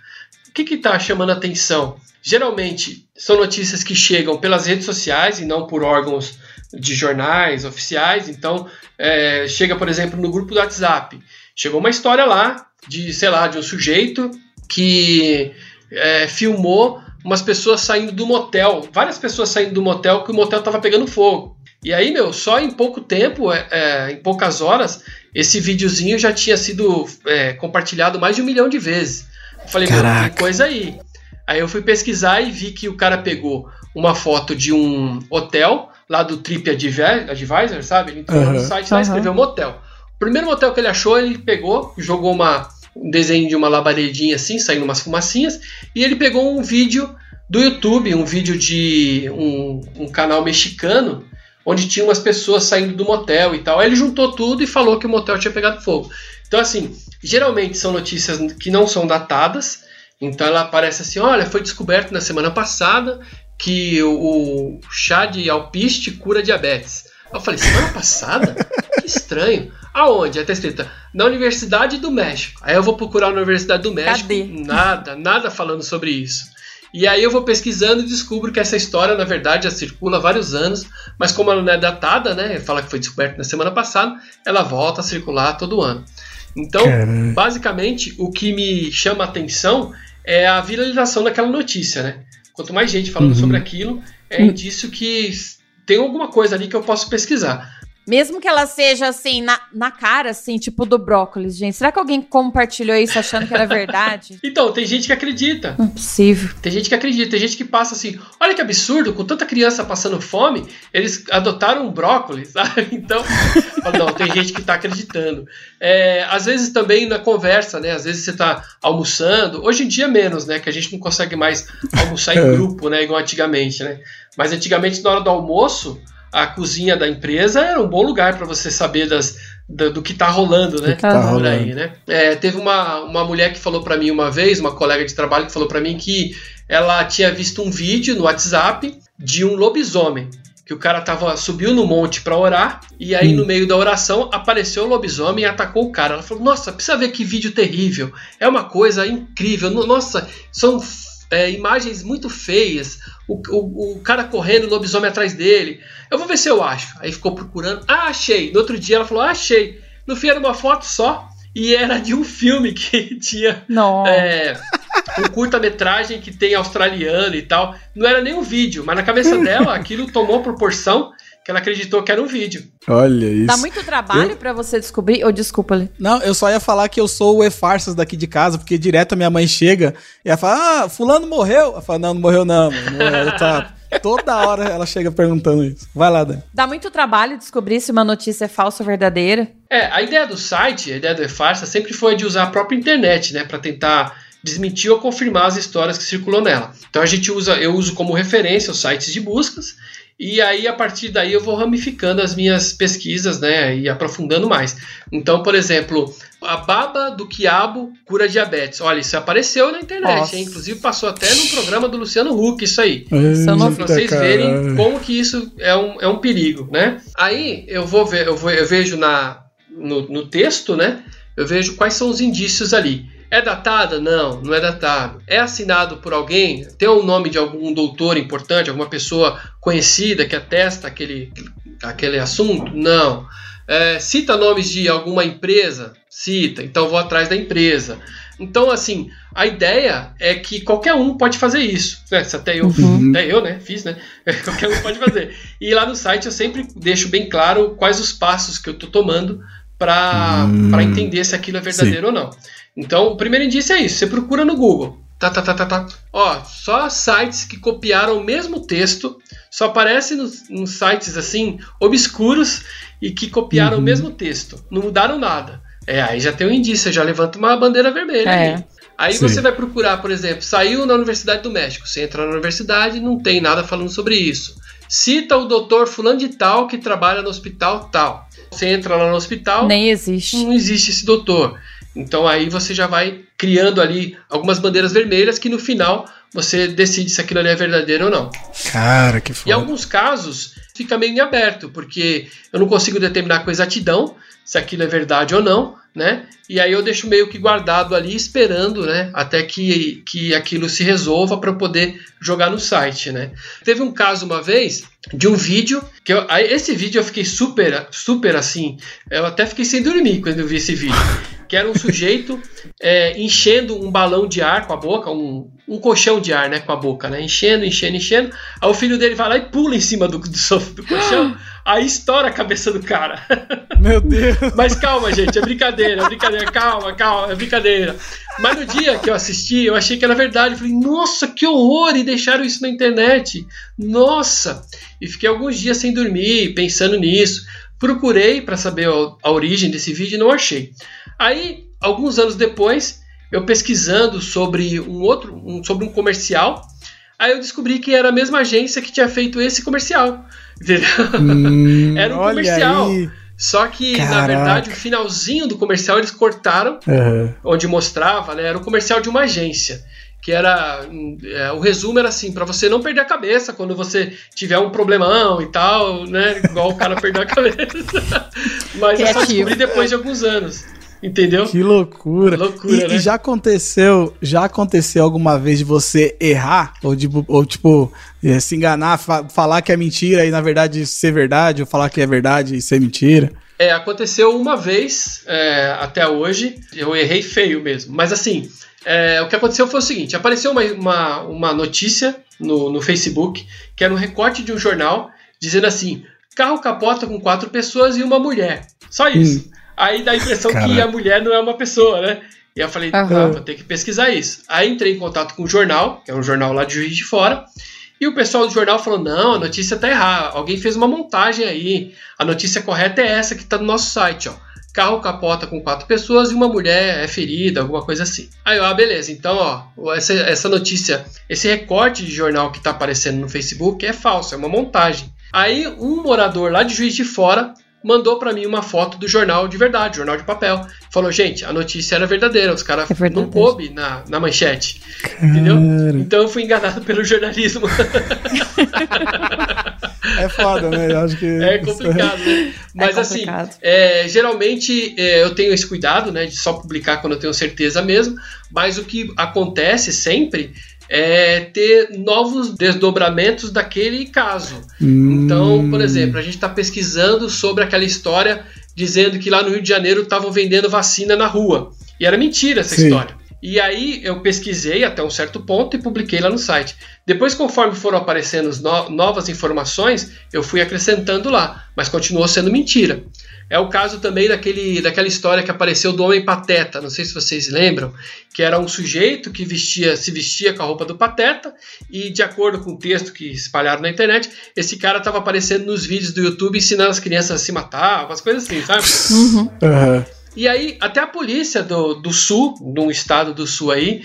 O que que tá chamando a atenção? Geralmente são notícias que chegam pelas redes sociais e não por órgãos de jornais oficiais. Então, é, chega, por exemplo, no grupo do WhatsApp. Chegou uma história lá de, sei lá, de um sujeito que é, filmou umas pessoas saindo do motel, várias pessoas saindo do motel que o motel tava pegando fogo. E aí, meu, só em pouco tempo, é, é, em poucas horas, esse videozinho já tinha sido é, compartilhado mais de um milhão de vezes. Eu falei, meu, Caraca. tem coisa aí. Aí eu fui pesquisar e vi que o cara pegou uma foto de um hotel lá do Trip Advi- Advisor, sabe? Ele entrou lá no site lá e escreveu motel. O primeiro motel que ele achou, ele pegou, jogou uma, um desenho de uma labaredinha assim, saindo umas fumacinhas, e ele pegou um vídeo do YouTube, um vídeo de um, um canal mexicano, onde tinha umas pessoas saindo do motel e tal. Aí ele juntou tudo e falou que o motel tinha pegado fogo. Então, assim, geralmente são notícias que não são datadas. Então ela aparece assim: olha, foi descoberto na semana passada que o, o chá de alpiste cura diabetes. Eu falei, semana passada? Que estranho. Aonde? Aí tá escrito, na Universidade do México. Aí eu vou procurar na Universidade do México. Cadê? Nada, nada falando sobre isso. E aí eu vou pesquisando e descubro que essa história, na verdade, já circula há vários anos, mas como ela não é datada, né? Fala que foi descoberta na semana passada, ela volta a circular todo ano. Então, Caralho. basicamente, o que me chama a atenção é a viralização daquela notícia, né? Quanto mais gente falando Uhum. sobre aquilo, é indício que tem alguma coisa ali que eu posso pesquisar. Mesmo que ela seja assim, na, na cara, assim, tipo do brócolis, gente. Será que alguém compartilhou isso achando que era verdade? Então, tem gente que acredita. Não é possível. Tem gente que acredita, tem gente que passa assim, olha que absurdo, com tanta criança passando fome, eles adotaram um brócolis, sabe? Então, não, tem gente que tá acreditando. É, às vezes também na conversa, né? Às vezes você tá almoçando, hoje em dia menos, né? Que a gente não consegue mais almoçar em grupo, né? Igual antigamente, né? Mas antigamente, na hora do almoço, a cozinha da empresa era um bom lugar para você saber das, do, do, que tá rolando, né? Tá por rolando. aí, né? É, teve uma, uma mulher que falou para mim uma vez, uma colega de trabalho que falou para mim que ela tinha visto um vídeo no WhatsApp de um lobisomem. Que o cara tava, subiu no monte para orar, e aí Hum. no meio da oração apareceu o lobisomem e atacou o cara. Ela falou: Nossa, precisa ver que vídeo terrível. É uma coisa incrível. No- Nossa, são é, imagens muito feias. O, o, o cara correndo, o lobisomem atrás dele. Eu vou ver se eu acho. Aí ficou procurando. Ah, achei. No outro dia ela falou: ah, achei. No fim era uma foto só. E era de um filme que tinha Não. é, um curta-metragem que tem australiano e tal. Não era nem um vídeo, mas na cabeça dela aquilo tomou proporção que ela acreditou que era um vídeo. Olha isso. Dá muito trabalho pra você descobrir. Ou desculpa, Lê. Não, eu só ia falar que eu sou o E-Farsas daqui de casa, porque direto a minha mãe chega e ela fala, ah, fulano morreu. Eu falo, não, não morreu não, mano. Tá. Toda hora ela chega perguntando isso. Vai lá, Dan. Dá muito trabalho descobrir se uma notícia é falsa ou verdadeira. É, a ideia do site, a ideia do E-Farsa sempre foi de usar a própria internet, né, para tentar desmentir ou confirmar as histórias que circulam nela. Então a gente usa, eu uso como referência os sites de buscas e aí a partir daí eu vou ramificando as minhas pesquisas, né, e aprofundando mais. Então, por exemplo, a baba do quiabo cura diabetes. Olha, isso apareceu na internet, hein? Inclusive passou até no programa do Luciano Huck isso aí. não Pra vocês verem como que isso é um, é um perigo, né? Aí eu vou ver, eu, vou, eu vejo na, no, no texto, né? Eu vejo quais são os indícios ali. É datada? Não, não é datado. É assinado por alguém? Tem o nome de algum doutor importante, alguma pessoa conhecida que atesta aquele, aquele assunto? Não. É, cita nomes de alguma empresa? Cita. Então vou atrás da empresa. Então, assim, a ideia é que qualquer um pode fazer isso. Né? Se até eu, Uhum. até eu, né? Fiz, né? qualquer um pode fazer. E lá no site eu sempre deixo bem claro quais os passos que eu estou tomando para Hum. para entender se aquilo é verdadeiro ou não. Então, o primeiro indício é isso. Você procura no Google. Tá, tá, tá, tá, tá. Ó, só sites que copiaram o mesmo texto, só aparece nos, nos sites assim, obscuros, e que copiaram Uhum. o mesmo texto. Não mudaram nada. É, aí já tem um indício, já levanta uma bandeira vermelha. É. aí. Aí você vai procurar, por exemplo, saiu na Universidade do México. Você entra na universidade não tem nada falando sobre isso. Cita o doutor fulano de tal que trabalha no hospital tal. Você entra lá no hospital, Nem existe. não existe esse doutor. Então aí você já vai criando ali algumas bandeiras vermelhas que no final você decide se aquilo ali é verdadeiro ou não. Cara, que Em foda. alguns casos fica meio em aberto, porque eu não consigo determinar com exatidão se aquilo é verdade ou não, né? E aí eu deixo meio que guardado ali esperando, né, até que, que aquilo se resolva para eu poder jogar no site, né? Teve um caso uma vez de um vídeo que eu, aí esse vídeo eu fiquei super super assim, eu até fiquei sem dormir quando eu vi esse vídeo, que era um sujeito é, enchendo um balão de ar com a boca, um, um colchão de ar, né, com a boca, né, enchendo, enchendo, enchendo. Aí o filho dele vai lá e pula em cima do, do, sofá- do colchão, aí estoura a cabeça do cara. Meu Deus. Mas calma, gente, é brincadeira, é brincadeira, calma, calma, é brincadeira. Mas no dia que eu assisti, eu achei que era verdade. Eu falei, nossa, que horror! E deixaram isso na internet. Nossa! E fiquei alguns dias sem dormir, pensando nisso. Procurei para saber a, origem desse vídeo e não achei. Aí, alguns anos depois, eu pesquisando sobre um outro, um- sobre um comercial, aí eu descobri que era a mesma agência que tinha feito esse comercial. Hum, Era um comercial. aí. Só que, na Caraca. verdade, o finalzinho do comercial eles cortaram, Aham. onde mostrava, né? Era um comercial de uma agência. Que era. é, o resumo era assim, para você não perder a cabeça quando você tiver um problemão e tal, né? Igual o cara perdeu a cabeça. Mas eu só Criativo. descobri depois de alguns anos. Entendeu? Que loucura. Loucura, e, né? e já aconteceu, já aconteceu alguma vez de você errar ou tipo, ou, tipo eh, se enganar, fa- falar que é mentira e na verdade ser verdade, ou falar que é verdade e ser mentira? É, aconteceu uma vez é, até hoje. Eu errei feio mesmo. Mas assim, é, o que aconteceu foi o seguinte: apareceu uma, uma, uma notícia no, no Facebook que era um recorte de um jornal dizendo assim: carro capota com quatro pessoas e uma mulher. Só isso. Aí dá a impressão que a mulher não é uma pessoa, né? E eu falei, ah, vou ter que pesquisar isso. Aí entrei em contato com o jornal, que é um jornal lá de Juiz de Fora, e o pessoal do jornal falou: não, a notícia tá errada. Alguém fez uma montagem aí. A notícia correta é essa que tá no nosso site, ó. Carro capota com quatro pessoas e uma mulher é ferida, alguma coisa assim. Aí, ó, beleza. Então, ó, essa, essa notícia, esse recorte de jornal que tá aparecendo no Facebook é falso, é uma montagem. Aí, um morador lá de Juiz de Fora mandou para mim uma foto do jornal de verdade, jornal de papel. Falou, gente, a notícia era verdadeira, os caras É não coube na, na manchete. Entendeu? Então eu fui enganado pelo jornalismo. É foda, né? Eu acho que. É complicado, né? Mas assim, complicado. é, geralmente é, eu tenho esse cuidado, né, de só publicar quando eu tenho certeza mesmo. Mas o que acontece sempre é ter novos desdobramentos daquele caso. Hum. Então, por exemplo, a gente está pesquisando sobre aquela história dizendo que lá no Rio de Janeiro estavam vendendo vacina na rua. E era mentira essa Sim. história. E aí eu pesquisei até um certo ponto e publiquei lá no site. Depois, conforme foram aparecendo no- novas informações, eu fui acrescentando lá, mas continuou sendo mentira. É o caso também daquele, daquela história que apareceu do Homem Pateta, não sei se vocês lembram, que era um sujeito que vestia, se vestia com a roupa do Pateta, e de acordo com o texto que espalharam na internet, esse cara estava aparecendo nos vídeos do YouTube ensinando as crianças a se matar, umas coisas assim, sabe? Uhum. Aham. E aí, até a polícia do, do sul, de um estado do sul aí,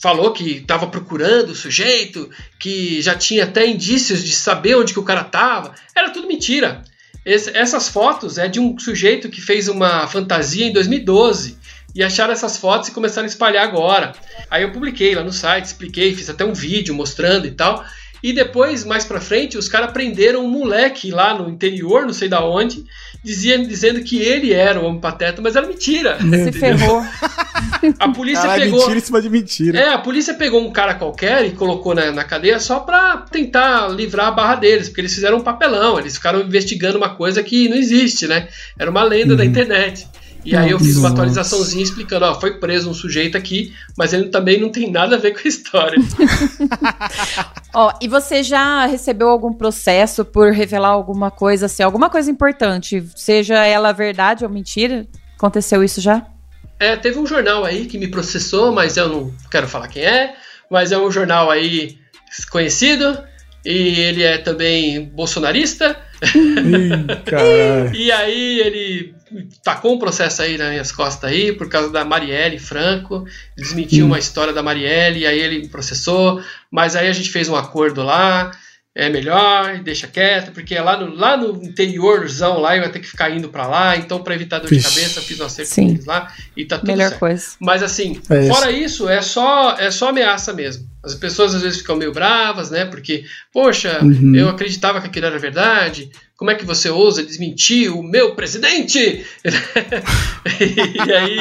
falou que estava procurando o sujeito, que já tinha até indícios de saber onde que o cara estava. Era tudo mentira. Esse- essas fotos é de um sujeito que fez uma fantasia em 2012. E acharam essas fotos e começaram a espalhar agora. Aí eu publiquei lá no site, expliquei, fiz até um vídeo mostrando e tal. E depois, mais pra frente, os caras prenderam um moleque lá no interior, não sei da onde, dizia, dizendo que ele era o homem pateta, mas era mentira. Se ferrou. A polícia Caralho, pegou. mentira em cima de mentira. É, a polícia pegou um cara qualquer e colocou na, na cadeia só pra tentar livrar a barra deles, porque eles fizeram um papelão, eles ficaram investigando uma coisa que não existe, né? Era uma lenda da internet. E aí eu fiz uma atualizaçãozinha explicando, ó, foi preso um sujeito aqui, mas ele também não tem nada a ver com a história. Ó, e você já recebeu algum processo por revelar alguma coisa, assim, alguma coisa importante, seja ela verdade ou mentira? Aconteceu isso já? É, teve um jornal aí que me processou, mas eu não quero falar quem é, mas é um jornal aí conhecido, e ele é também bolsonarista, Ih. E aí ele tacou um processo aí nas minhas costas aí por causa da Marielle Franco, desmentiu uma história da Marielle, aí ele me processou, mas aí a gente fez um acordo lá, é melhor, deixa quieto, porque lá no, lá no interiorzão lá eu ia ter que ficar indo pra lá, então pra evitar dor de Vixe. cabeça eu fiz um acerto Sim. com eles lá e tá tudo Melhor certo. coisa. Mas assim, É isso. fora isso, é só, é só ameaça mesmo. As pessoas às vezes ficam meio bravas, né? Porque, poxa, Uhum. eu acreditava que aquilo era verdade. Como é que você ousa desmentir o meu presidente? e aí,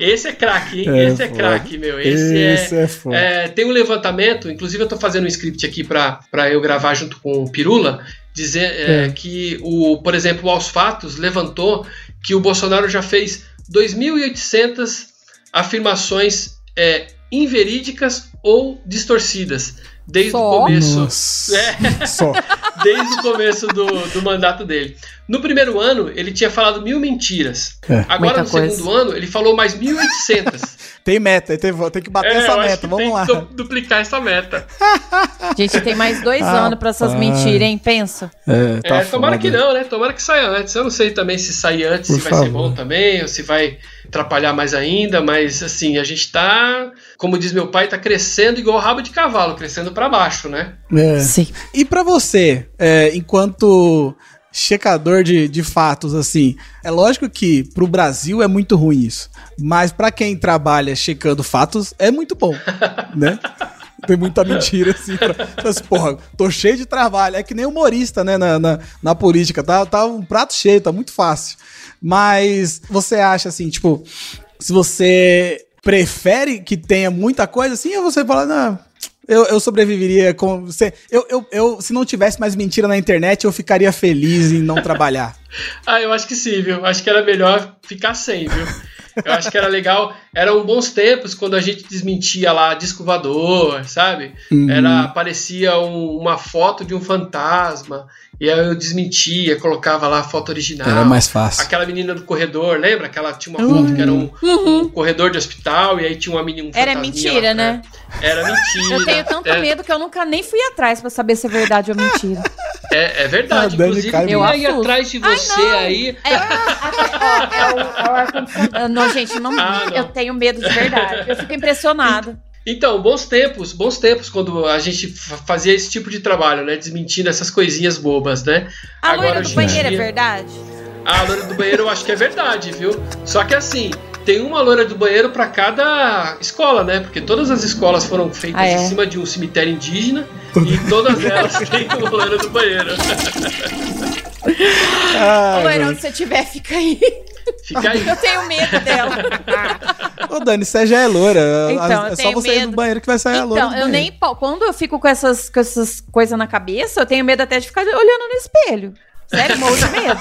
esse é craque, hein? É, esse é craque, meu. Esse, é, esse é foda. é, tem um levantamento, inclusive eu tô fazendo um script aqui para eu gravar junto com o Pirula, dizer é, É. que o, por exemplo, o Aos Fatos levantou que o Bolsonaro já fez 2.800 afirmações é, inverídicas ou distorcidas desde Só? o começo. Nossa. É. Só. Desde o começo do, do mandato dele. No primeiro ano, ele tinha falado mil mentiras. É. Agora, no coisa. segundo ano, ele falou mais 1.800. Tem meta, tem, tem que bater É, essa meta. que Vamos tem lá. que du- duplicar essa meta. Gente, tem mais dois Ah, anos pra essas pai. mentiras, hein? Pensa. É, É, tomara que não, né? Tomara que saia antes. Eu não sei também se sair antes, Por se vai ser favor. bom também, ou se vai atrapalhar mais ainda, mas assim, a gente tá, como diz meu pai, tá crescendo igual rabo de cavalo, crescendo pra baixo, né? É. Sim. E pra você, é, enquanto checador de, de fatos, assim, é lógico que pro Brasil é muito ruim isso, mas pra quem trabalha checando fatos é muito bom, né? Tem muita mentira, assim, pra, mas, porra, tô cheio de trabalho. É que nem humorista, né, na, na, na política, tá, tá um prato cheio, tá muito fácil. Mas você acha, assim, tipo, se você prefere que tenha muita coisa, assim, ou você fala, não, eu, eu sobreviveria com. Você, eu, eu, eu, se não tivesse mais mentira na internet, eu ficaria feliz em não trabalhar. Ah, eu acho que sim, viu? Acho que era melhor ficar sem, viu? Eu acho que era legal. Eram bons tempos quando a gente desmentia lá disco voador, sabe? Uhum. Era, aparecia um- uma foto de um fantasma. E aí eu desmentia, colocava lá a foto original. Era mais fácil. Aquela menina do corredor, lembra? Aquela tinha uma foto que era um, um corredor de hospital e aí tinha uma menina. Um Uhum. Era mentira, lá, né? Era mentira. Eu tenho tanto é, medo que eu nunca nem fui atrás pra saber se é verdade ou mentira. É, é verdade. Ah, Inclusive, eu ia atrás de você aí. É, ó, é o, é o ar-condicionado. Não, gente, não, Ah, não. eu tenho medo de verdade. Eu fico impressionada. Então, bons tempos, bons tempos quando a gente fa- fazia esse tipo de trabalho, né? Desmentindo essas coisinhas bobas, né? A Agora, loira do banheiro é dia- verdade? A loira do banheiro eu acho que é verdade, viu? Só que assim, tem uma loira do banheiro para cada escola, né? Porque todas as escolas foram feitas Ah, é? em cima de um cemitério indígena e todas elas têm uma loira do banheiro. Ah, Ô, Dani. onde você estiver, fica aí. Fica aí. Eu tenho medo dela. Ô, Dani, você já é loura. Então, é só você ir medo. no banheiro que vai sair a loura. Então, eu nem. Quando eu fico com essas, com essas coisas na cabeça, eu tenho medo até de ficar olhando no espelho. Sério, morro de medo.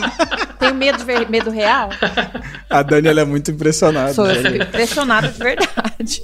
Tenho medo de ver medo real. A Dani ela é muito impressionada. Sou, eu fico impressionada de verdade.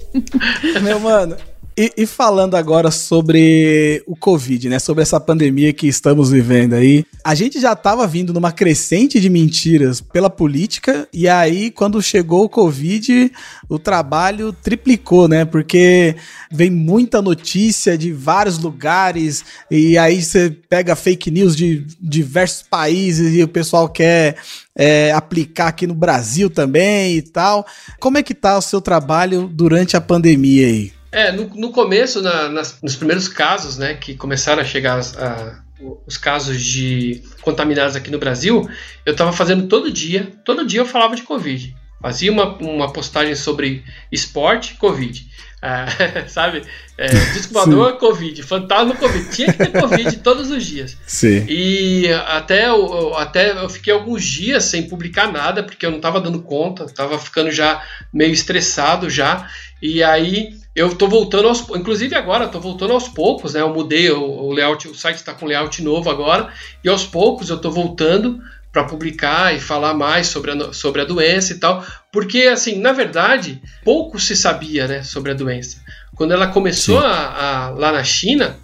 Meu mano, e, e falando agora sobre o Covid, né? Sobre essa pandemia que estamos vivendo aí. A gente já tava vindo numa crescente de mentiras pela política, e aí, quando chegou o Covid, o trabalho triplicou, né? Porque vem muita notícia de vários lugares, e aí você pega fake news de diversos países e o pessoal quer é, aplicar aqui no Brasil também e tal. Como é que tá o seu trabalho durante a pandemia aí? É, no, no começo, na- nas- nos primeiros casos, né, que começaram a chegar a- os casos de contaminados aqui no Brasil, eu estava fazendo todo dia, todo dia eu falava de Covid. Fazia uma, uma postagem sobre esporte, Covid. Ah, sabe? É, disco voador, Covid. Fantasma, Covid. Tinha que ter Covid todos os dias. Sim. E até eu, eu- até eu fiquei alguns dias sem publicar nada, porque eu não estava dando conta, estava ficando já meio estressado já. E aí eu tô voltando aos inclusive agora, tô voltando aos poucos, né? Eu mudei o, o layout, o site está com layout novo agora, e aos poucos eu tô voltando para publicar e falar mais sobre a, sobre a doença e tal, porque assim, na verdade, pouco se sabia, né, sobre a doença. Quando ela começou Sim. a, a- lá na China,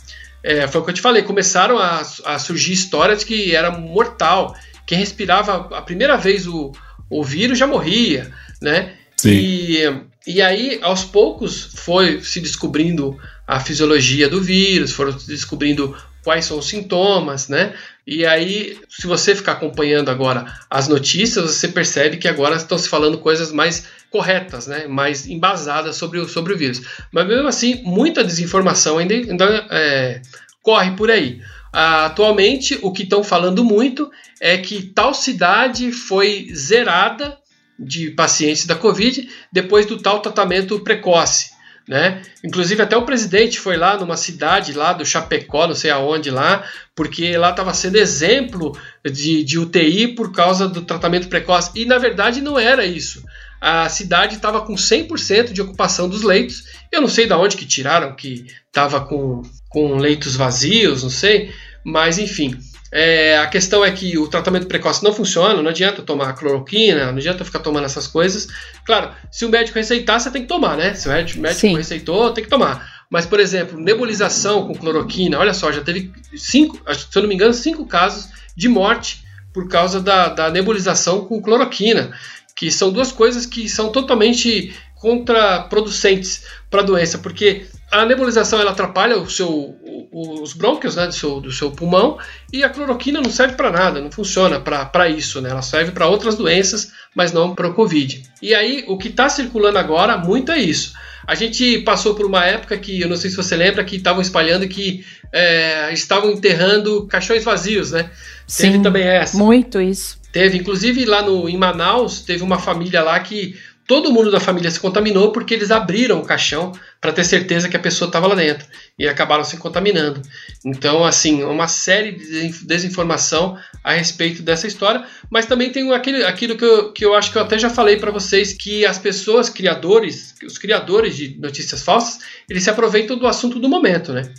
é, foi o que eu te falei, começaram a, a surgir histórias que era mortal. Quem respirava a primeira vez o, o vírus já morria, né? E, e aí, aos poucos, foi se descobrindo a fisiologia do vírus, foram se descobrindo quais são os sintomas, né? E aí, se você ficar acompanhando agora as notícias, você percebe que agora estão se falando coisas mais corretas, né? Mais embasadas sobre o, sobre o vírus. Mas mesmo assim, muita desinformação ainda, ainda é, corre por aí. Ah, atualmente, o que estão falando muito é que tal cidade foi zerada de pacientes da Covid depois do tal tratamento precoce. Né? Inclusive até o presidente foi lá numa cidade lá do Chapecó, não sei aonde lá, porque lá estava sendo exemplo de, de UTI por causa do tratamento precoce. E na verdade não era isso. A cidade estava com 100% de ocupação dos leitos. Eu não sei de onde que tiraram que estava com, com leitos vazios, não sei. Mas enfim, é, a questão é que o tratamento precoce não funciona, não adianta tomar cloroquina, não adianta ficar tomando essas coisas. Claro, se o médico receitar, você tem que tomar, né? Se o médico Sim. receitou, tem que tomar. Mas, por exemplo, nebulização com cloroquina, olha só, já teve cinco, se eu não me engano, cinco casos de morte por causa da, da nebulização com cloroquina, que são duas coisas que são totalmente contraproducentes para a doença, porque a nebulização ela atrapalha o seu, o- os brônquios né, do, seu, do seu pulmão e a cloroquina não serve para nada, não funciona para isso, né? ela serve para outras doenças, mas não para o Covid. E aí o que está circulando agora muito é isso. A gente passou por uma época que, eu não sei se você lembra, que estavam espalhando que é, estavam enterrando caixões vazios, né? Teve Sim, também essa. Muito isso. Teve, inclusive lá no, em Manaus, teve uma família lá que todo mundo da família se contaminou porque eles abriram o caixão para ter certeza que a pessoa estava lá dentro e acabaram se contaminando. Então, assim, uma série de desin- desinformação a respeito dessa história, mas também tem aquele, aquilo que eu, que eu acho que eu até já falei para vocês, que as pessoas, criadores, os criadores de notícias falsas, eles se aproveitam do assunto do momento, né?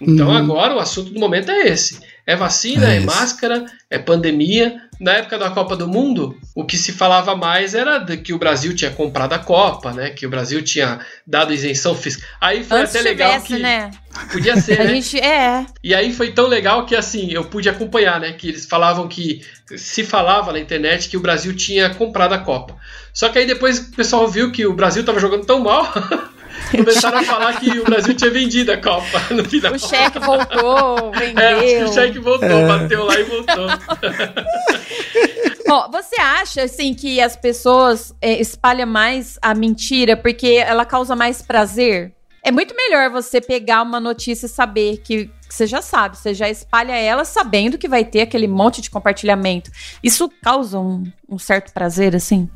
Então Uhum. agora o assunto do momento é esse. É vacina, É é, máscara, é pandemia. Na época da Copa do Mundo, o que se falava mais era de que o Brasil tinha comprado a Copa, né? Que o Brasil tinha dado isenção fiscal. Aí foi Antes até legal tivesse, que né? podia ser, A né? gente. É. E aí foi tão legal que assim, eu pude acompanhar, né? Que eles falavam que se falava na internet que o Brasil tinha comprado a Copa. Só que aí depois o pessoal viu que o Brasil tava jogando tão mal, começaram a falar que o Brasil tinha vendido a Copa no final. O cheque voltou, É, vendeu. o cheque voltou, bateu lá e voltou. Bom, você acha, assim, que as pessoas é, espalham mais a mentira porque ela causa mais prazer? É muito melhor você pegar uma notícia e saber que, que você já sabe, você já espalha ela sabendo que vai ter aquele monte de compartilhamento. Isso causa um, um certo prazer, assim?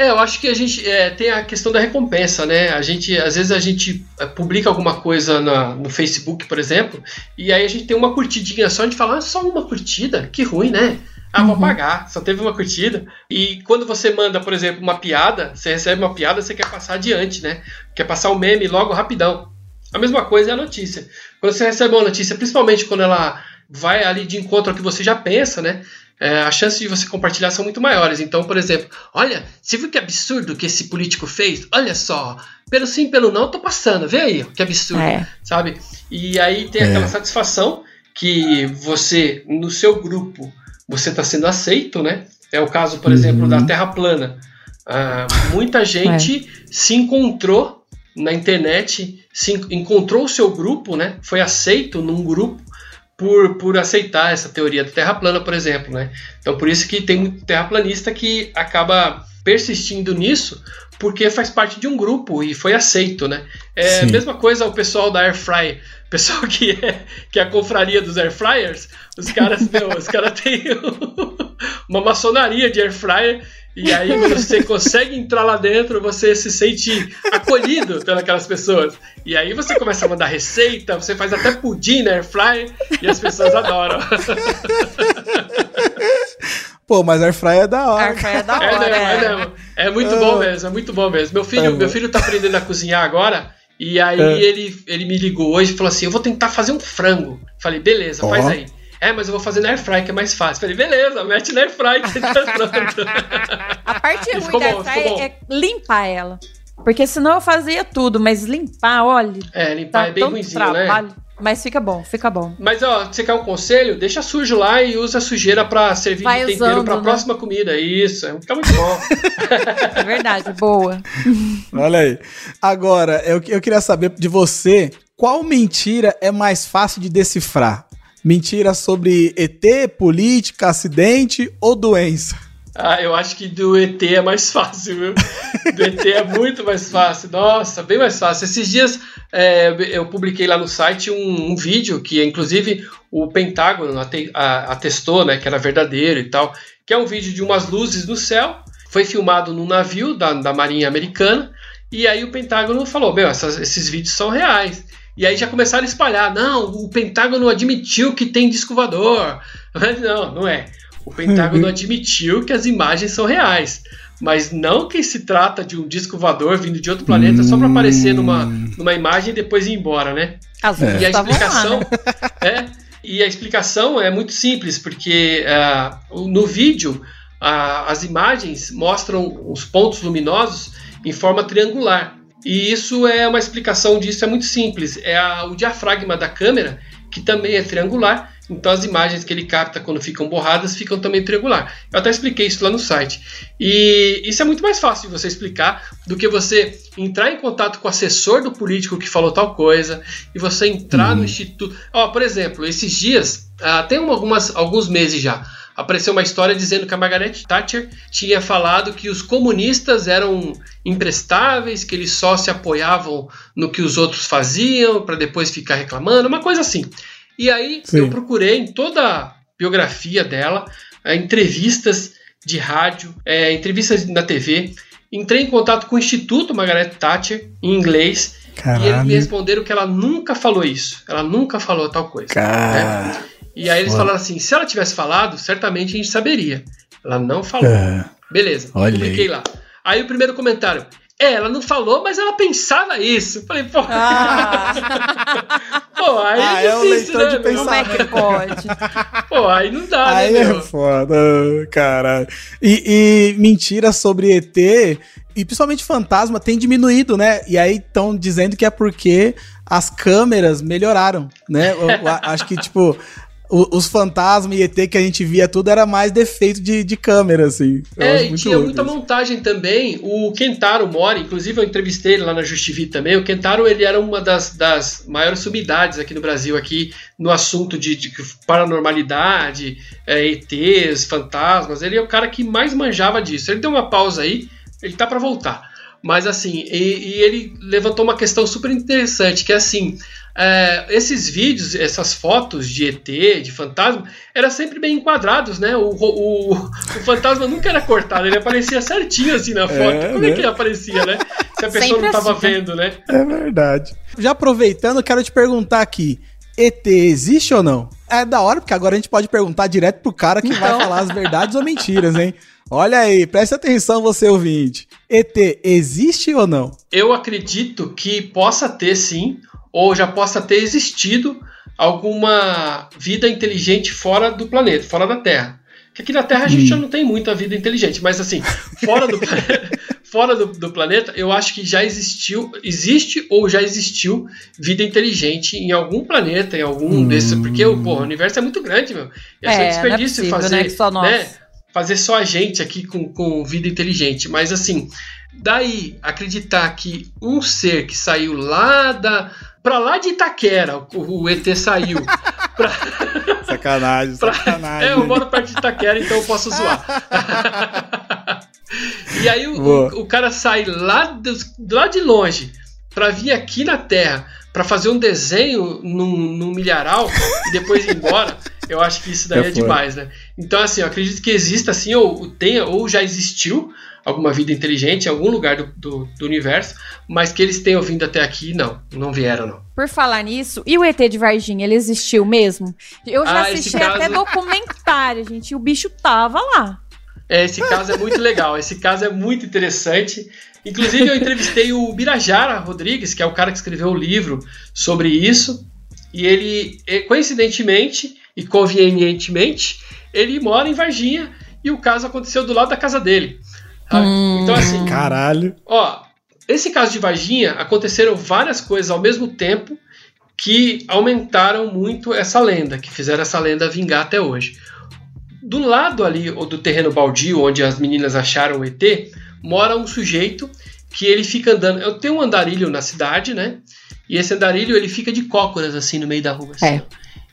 É, eu acho que a gente é, tem a questão da recompensa, né? A gente, às vezes a gente é, publica alguma coisa na- no Facebook, por exemplo, e aí a gente tem uma curtidinha só, a gente fala, ah, só uma curtida? Que ruim, né? Ah, vou Uhum. pagar, só teve uma curtida. E quando você manda, por exemplo, uma piada, você recebe uma piada, você quer passar adiante, né? Quer passar o meme logo rapidão. A mesma coisa é a notícia. Quando você recebe uma notícia, principalmente quando ela vai ali de encontro ao que você já pensa, né? É, as chances de você compartilhar são muito maiores. Então, por exemplo, olha, você viu que absurdo que esse político fez? Olha só, pelo sim, pelo não, tô passando. Vê aí, ó, que absurdo, É. sabe? E aí tem É. aquela satisfação que você, no seu grupo, você está sendo aceito, né? É o caso, por Uhum. exemplo, da Terra plana. Ah, muita gente se encontrou na internet, se en- encontrou o seu grupo, né? Foi aceito num grupo por, por aceitar essa teoria da Terra plana, por exemplo, né? Então por isso que tem muito terraplanista que acaba persistindo nisso, porque faz parte de um grupo e foi aceito, né? É a Sim. mesma coisa o pessoal da Air Fry, o pessoal que é, que é a confraria dos Air Fryers, os caras, meu, os caras têm uma maçonaria de Air Fryer e aí você consegue entrar lá dentro, você se sente acolhido pelas pessoas. E aí você começa a mandar receita, você faz até pudim na Air Fryer e as pessoas adoram. Pô, mas Air Fryer é da hora. Airfryer é da É, hora. mesmo, é, é. mesmo. É muito bom mesmo, é muito bom mesmo. Meu filho, É, meu filho tá aprendendo a cozinhar agora. E aí É. ele, ele me ligou hoje e falou assim: Eu vou tentar fazer um frango. Falei, beleza, faz Ó. aí. É, mas eu vou fazer na Airfry, que é mais fácil. Falei, beleza, mete na Airfry que tá pronto. A parte ruim da bom. é limpar ela. Porque senão eu fazia tudo, mas limpar, olha, É, limpar tá é bem ruimzinho, né? trabalho. Mas fica bom, fica bom. Mas ó, você quer um conselho? Deixa sujo lá e usa a sujeira pra servir Vai de tempero usando, pra né? próxima comida. Isso, é- fica muito bom. É verdade, boa. Olha aí. Agora, eu, eu queria saber de você, qual mentira é mais fácil de decifrar? Mentira sobre ET, política, acidente ou doença? Ah, eu acho que do ET é mais fácil, viu? Do ET é muito mais fácil. Nossa, bem mais fácil. Esses dias é, eu publiquei lá no site um, um vídeo que, inclusive, o Pentágono atestou, né, que era verdadeiro e tal. Que é um vídeo de umas luzes no céu. Foi filmado num navio da, da Marinha Americana. E aí o Pentágono falou: Meu, essas- esses vídeos são reais. E aí já começaram a espalhar. Não, o Pentágono admitiu que tem disco voador. Mas não, não é. O Pentágono admitiu que as imagens são reais. Mas não que se trata de um disco voador vindo de outro planeta só para aparecer numa, numa imagem e depois ir embora, né? As E a explicação né? é, e a explicação é muito simples, porque o- no vídeo ah, as imagens mostram os pontos luminosos em forma triangular. E isso é uma explicação disso, é muito simples. É a- o diafragma da câmera, que também é triangular, então as imagens que ele capta quando ficam borradas ficam também triangular. Eu até expliquei isso lá no site. E isso é muito mais fácil de você explicar do que você entrar em contato com o assessor do político que falou tal coisa e você entrar no instituto. Ó, por exemplo, esses dias, ah, tem uma- algumas, alguns meses já, apareceu uma história dizendo que a Margaret Thatcher tinha falado que os comunistas eram imprestáveis, que eles só se apoiavam no que os outros faziam para depois ficar reclamando, uma coisa assim. E aí Sim. eu procurei em toda a biografia dela, eh, entrevistas de rádio, eh, entrevistas na TV. Entrei em contato com o Instituto Margaret Thatcher, em inglês, e eles me Caralho. responderam que ela nunca falou isso. Ela nunca falou tal coisa. Cara. E aí eles Foda. falaram assim: se ela tivesse falado, certamente a gente saberia. Ela não falou. É. Beleza, Olha publiquei lá. Aí o primeiro comentário: É, ela não falou, mas ela pensava isso. Falei, pô. Ah, pô, aí Ah, é é difícil, leitor né, de meu? como é que pode? Pô, aí não dá, Aí né, é meu? foda, caralho. E, e mentiras sobre ET, e principalmente fantasma, tem diminuído, né? E aí estão dizendo que é porque as câmeras melhoraram, né? Eu- eu acho que, tipo, o- os fantasmas e ET que a gente via tudo era mais defeito de, de câmera, assim. Eu É, e tinha muita isso. montagem também. O Kentaro Mori, inclusive eu entrevistei ele lá na Justivi também. O Kentaro ele era uma das, das maiores sumidades aqui no Brasil, aqui no assunto de, de paranormalidade, é, ETs, fantasmas. Ele é o cara que mais manjava disso. Ele deu uma pausa aí, ele tá para voltar. Mas assim, e, e ele levantou uma questão super interessante, que é assim, é, esses vídeos, essas fotos de ET, de fantasma, eram sempre bem enquadrados, né? O, o, o fantasma nunca era cortado, ele aparecia certinho assim na foto. É, Como né? é que ele aparecia, né? Se a pessoa Sempre não tava assim, né? vendo, né? É verdade. Já aproveitando, eu quero te perguntar aqui: ET existe ou não? É da hora, porque agora a gente pode perguntar direto pro cara que vai Então. falar as verdades ou mentiras, hein? Olha aí, preste atenção, você ouvinte. ET existe ou não? Eu acredito que possa ter sim, ou já possa ter existido alguma vida inteligente fora do planeta, fora da Terra. Que aqui na Terra a gente Hum. já não tem muita vida inteligente, mas assim, fora do, planeta, fora do, do planeta, eu acho que já existiu, existe ou já existiu vida inteligente em algum planeta, em algum Hum. desses, porque o, porra, o universo é muito grande, meu. E é, só É, não é desperdício possível, fazer, né? Só nós. né, fazer só a gente aqui com, com vida inteligente. Mas assim, daí acreditar que um ser que saiu lá da. Pra lá de Itaquera, o, o ET saiu. pra, Sacanagem, Pra- sacanagem. é, eu moro perto de Itaquera, então eu posso zoar. e aí o, o, o cara sai lá, dos- lá de longe pra vir aqui na Terra pra fazer um desenho num, num milharal e depois ir embora. Eu acho que isso daí É é, demais, né? Então, assim, eu acredito que exista assim, ou tenha, ou já existiu alguma vida inteligente em algum lugar do, do, do universo, mas que eles tenham vindo até aqui, não. Não vieram, não. Por falar nisso, e o ET de Varginha, ele existiu mesmo? Eu já Ah, assisti caso- até documentário, gente, e o bicho tava lá. É, esse caso é muito legal, esse caso é muito interessante. Inclusive, eu entrevistei o Birajara Rodrigues, que é o cara que escreveu o livro sobre isso, e ele, eh, coincidentemente e convenientemente, ele mora em Varginha e o caso aconteceu do lado da casa dele. sabe? Hum. Então, assim, Caralho. Ó, esse caso de Varginha aconteceram várias coisas ao mesmo tempo que aumentaram muito essa lenda, que fizeram essa lenda vingar até hoje. Do lado ali ou do terreno baldio onde as meninas acharam o ET, mora um sujeito que ele fica andando. Eu tenho um andarilho na cidade, né? E esse andarilho ele fica de cócoras assim no meio da rua, assim, É.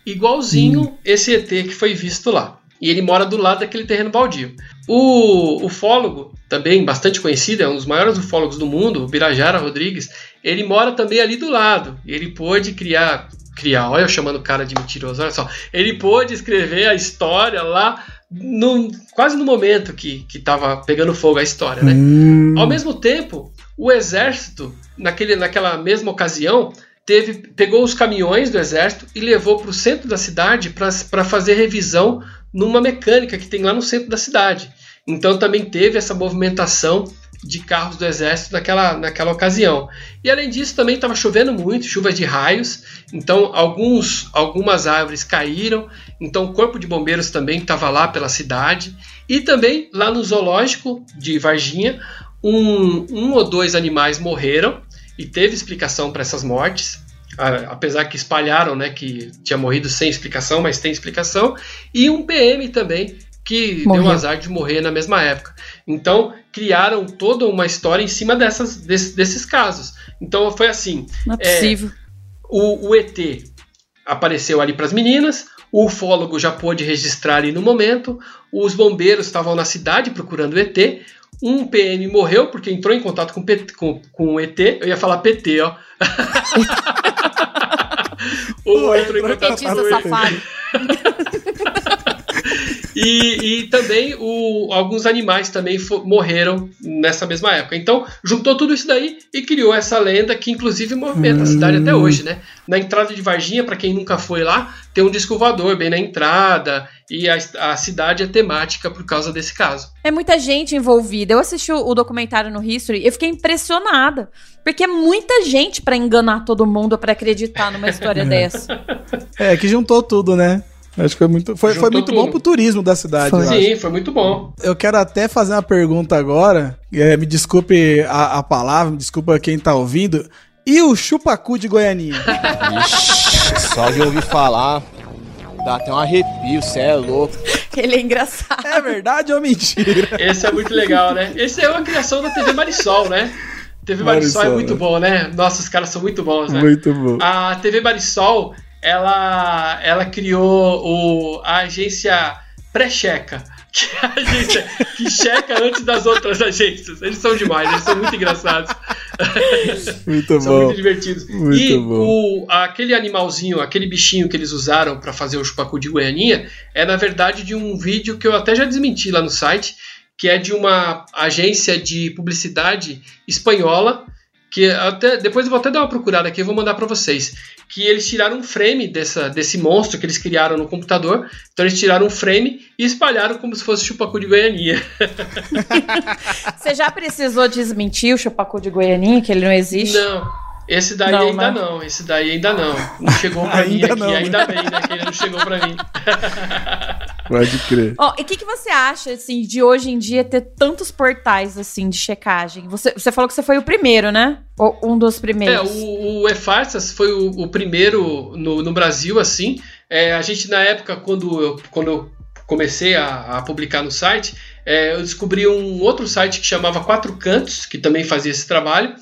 igualzinho esse ET que foi visto lá. E ele mora do lado daquele terreno baldio. O ufólogo, também bastante conhecido, é um dos maiores ufólogos do mundo, o Birajara Rodrigues, ele mora também ali do lado. Ele pôde criar, criar, olha eu chamando o cara de mentiroso, olha só. Ele pôde escrever a história lá, no, quase no momento que estava pegando fogo a história, né? Hum. Ao mesmo tempo, o exército, naquele, naquela mesma ocasião, teve, pegou os caminhões do exército e levou para o centro da cidade para fazer revisão numa mecânica que tem lá no centro da cidade. Então também teve essa movimentação de carros do exército naquela, naquela ocasião. E além disso, também estava chovendo muito, chuvas de raios, então alguns, algumas árvores caíram, então o corpo de bombeiros também estava lá pela cidade. E também lá no zoológico de Varginha, um, um ou dois animais morreram e teve explicação para essas mortes. A- Apesar que espalharam né, que tinha morrido sem explicação, mas tem explicação. E um PM também que deu Morreu. um azar de morrer na mesma época. Então criaram toda uma história em cima dessas, desse- desses casos. Então foi assim: Não é É, possível. o, o ET apareceu ali para as meninas, o ufólogo já pôde registrar ali no momento, os bombeiros estavam na cidade procurando o ET, um PM morreu porque entrou em contato com, PT com, com o ET, eu ia falar PT, ó. o Pô, entrou em contato com safado. E, e também o, alguns animais também morreram nessa mesma época. Então, juntou tudo isso daí e criou essa lenda que, inclusive, movimenta hum. a cidade até hoje, né? Na entrada de Varginha, para quem nunca foi lá, tem um disco voador bem na entrada e a, a, cidade é temática por causa desse caso. É muita gente envolvida. Eu assisti o, o documentário no History e eu fiquei impressionada. Porque é muita gente para enganar todo mundo para acreditar numa história dessa. É, que juntou tudo, né? Acho que foi muito, foi, foi muito bom pro turismo da cidade. Foi. Sim, foi muito bom. Eu quero até fazer uma pergunta agora. É, me desculpe a, a, palavra, me desculpa quem tá ouvindo. E o chupacu de Goianinha? Ixi, só de ouvir falar, dá até um arrepio, você é louco. Ele é engraçado. É verdade ou mentira? Esse é muito legal, né? Esse é uma criação da TV Marisol, né? TV Marisol, Marisol é muito né? bom, né? Nossa, os caras são muito bons, né? Muito bom. A TV Marisol ela, ela criou o, a agência pré-checa. Que é a agência que checa antes das outras agências. Eles são demais, eles são muito engraçados. Muito são bom. muito divertidos. Muito e bom. O, aquele animalzinho, aquele bichinho que eles usaram para fazer o chupacu de Goianinha é, na verdade, de um vídeo que eu até já desmenti lá no site, que é de uma agência de publicidade espanhola que até depois eu vou até dar uma procurada aqui, eu vou mandar para vocês, que eles tiraram um frame dessa, desse monstro que eles criaram no computador. Então eles tiraram um frame e espalharam como se fosse chupacu de Goianinha. Você já precisou desmentir o chupacu de Goianinha, que ele não existe? Não. Esse daí não, ainda né? não, esse daí ainda não. Não chegou pra mim aqui, não, né? ainda bem, né? Que ele não chegou pra mim. Pode crer. Ó, oh, e o que, que você acha, assim, de hoje em dia ter tantos portais, assim, de checagem? Você, você falou que você foi o primeiro, né? Ou um dos primeiros. É, o, o E-Farsas foi o, o, primeiro no, no Brasil, assim. É, a gente, na época, quando eu, quando eu comecei a, a publicar no site, é, eu descobri um outro site que chamava Quatro Cantos, que também fazia esse trabalho.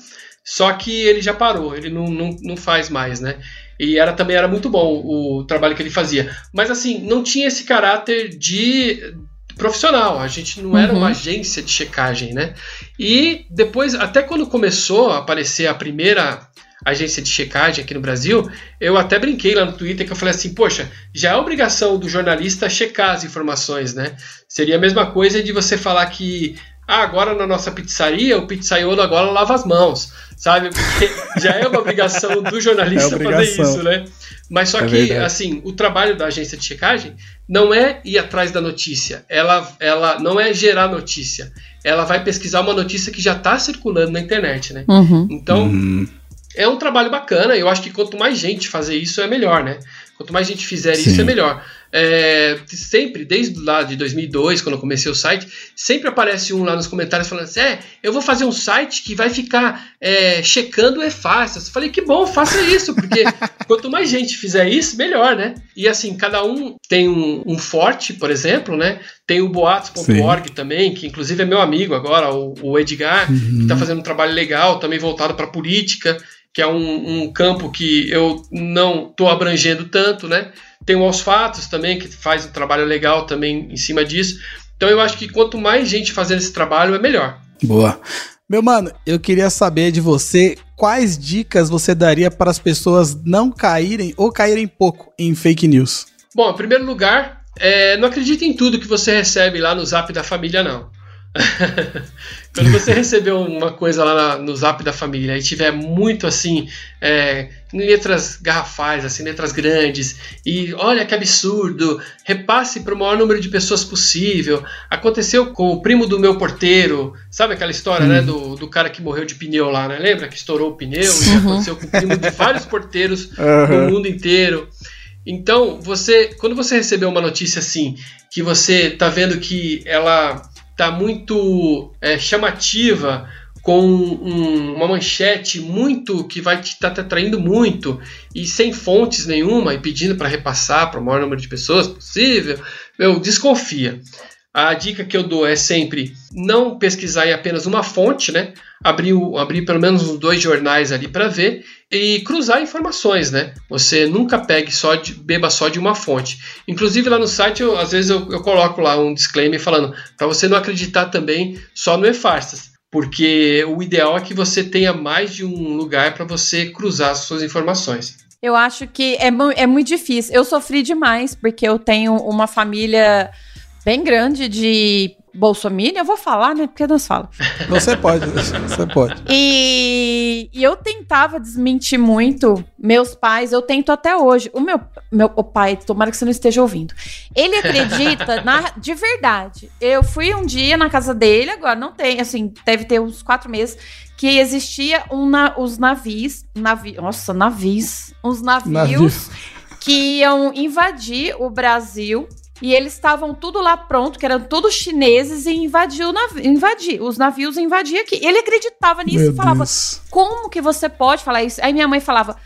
Só que ele já parou, ele não, não, não faz mais, né? E era também era muito bom o trabalho que ele fazia. Mas assim, não tinha esse caráter de profissional. A gente não era uhum. uma agência de checagem, né? E depois, até quando começou a aparecer a primeira agência de checagem aqui no Brasil, eu até brinquei lá no Twitter que eu falei assim, poxa, já é obrigação do jornalista checar as informações, né? Seria a mesma coisa de você falar que ah, agora na nossa pizzaria, o pizzaiolo agora lava as mãos, sabe? Porque já é uma obrigação do jornalista é fazer isso, né? Mas só é que, verdade. assim, o trabalho da agência de checagem não é ir atrás da notícia, ela, ela não é gerar notícia, ela vai pesquisar uma notícia que já está circulando na internet, né? Uhum. Então, uhum. é um trabalho bacana, eu acho que quanto mais gente fazer isso, é melhor, né? Quanto mais gente fizer Sim. isso, é melhor é, sempre, desde lá de 2002, quando eu comecei o site, sempre aparece um lá nos comentários falando assim: é, eu vou fazer um site que vai ficar é, checando é fácil. Eu falei: que bom, faça isso, porque quanto mais gente fizer isso, melhor, né? E assim, cada um tem um, um forte, por exemplo, né? Tem o boatos.org também, que inclusive é meu amigo agora, o, o Edgar, uhum. que está fazendo um trabalho legal, também voltado para política que é um, um, campo que eu não estou abrangendo tanto, né? Tem o Aos Fatos também, que faz um trabalho legal também em cima disso. Então eu acho que quanto mais gente fazendo esse trabalho, é melhor. Boa. Meu mano, eu queria saber de você quais dicas você daria para as pessoas não caírem ou caírem pouco em fake news. Bom, em primeiro lugar, é, não acredite em tudo que você recebe lá no zap da família, não. Quando você recebeu uma coisa lá na, no zap da família e tiver muito assim, é, letras garrafais, assim, letras grandes, e olha que absurdo, repasse para o maior número de pessoas possível. Aconteceu com o primo do meu porteiro, sabe aquela história, né, uhum. do, do cara que morreu de pneu lá, né? Lembra que estourou o pneu? E uhum. aconteceu com o primo de vários porteiros uhum. no mundo inteiro. Então, você, quando você recebeu uma notícia assim, que você tá vendo que ela tá muito é, chamativa, com um, uma manchete muito que vai te estar tá te atraindo muito e sem fontes nenhuma e pedindo para repassar para o maior número de pessoas possível, meu, desconfia. A dica que eu dou é sempre não pesquisar em apenas uma fonte, né? Abrir, abrir pelo menos uns dois jornais ali para ver e cruzar informações, né? Você nunca pegue só de, beba só de uma fonte. Inclusive lá no site, eu, às vezes eu, eu coloco lá um disclaimer falando para você não acreditar também só no e-farsas, porque o ideal é que você tenha mais de um lugar para você cruzar as suas informações. Eu acho que é, é muito difícil. Eu sofri demais porque eu tenho uma família bem grande de Bolsonaro, eu vou falar, né? Porque nós falamos. Você pode, você pode. E, e, eu tentava desmentir muito meus pais, eu tento até hoje. O meu, meu o pai, tomara que você não esteja ouvindo. Ele acredita na, de verdade. Eu fui um dia na casa dele, agora não tem, assim, deve ter uns quatro meses, que existia um na, os navios, navi, nossa, navios, uns navios, navios que iam invadir o Brasil e eles estavam tudo lá pronto, que eram todos chineses, e invadiu nav os navios invadiam aqui. Ele acreditava nisso Meu e falava: Deus. Como que você pode falar isso? Aí minha mãe falava: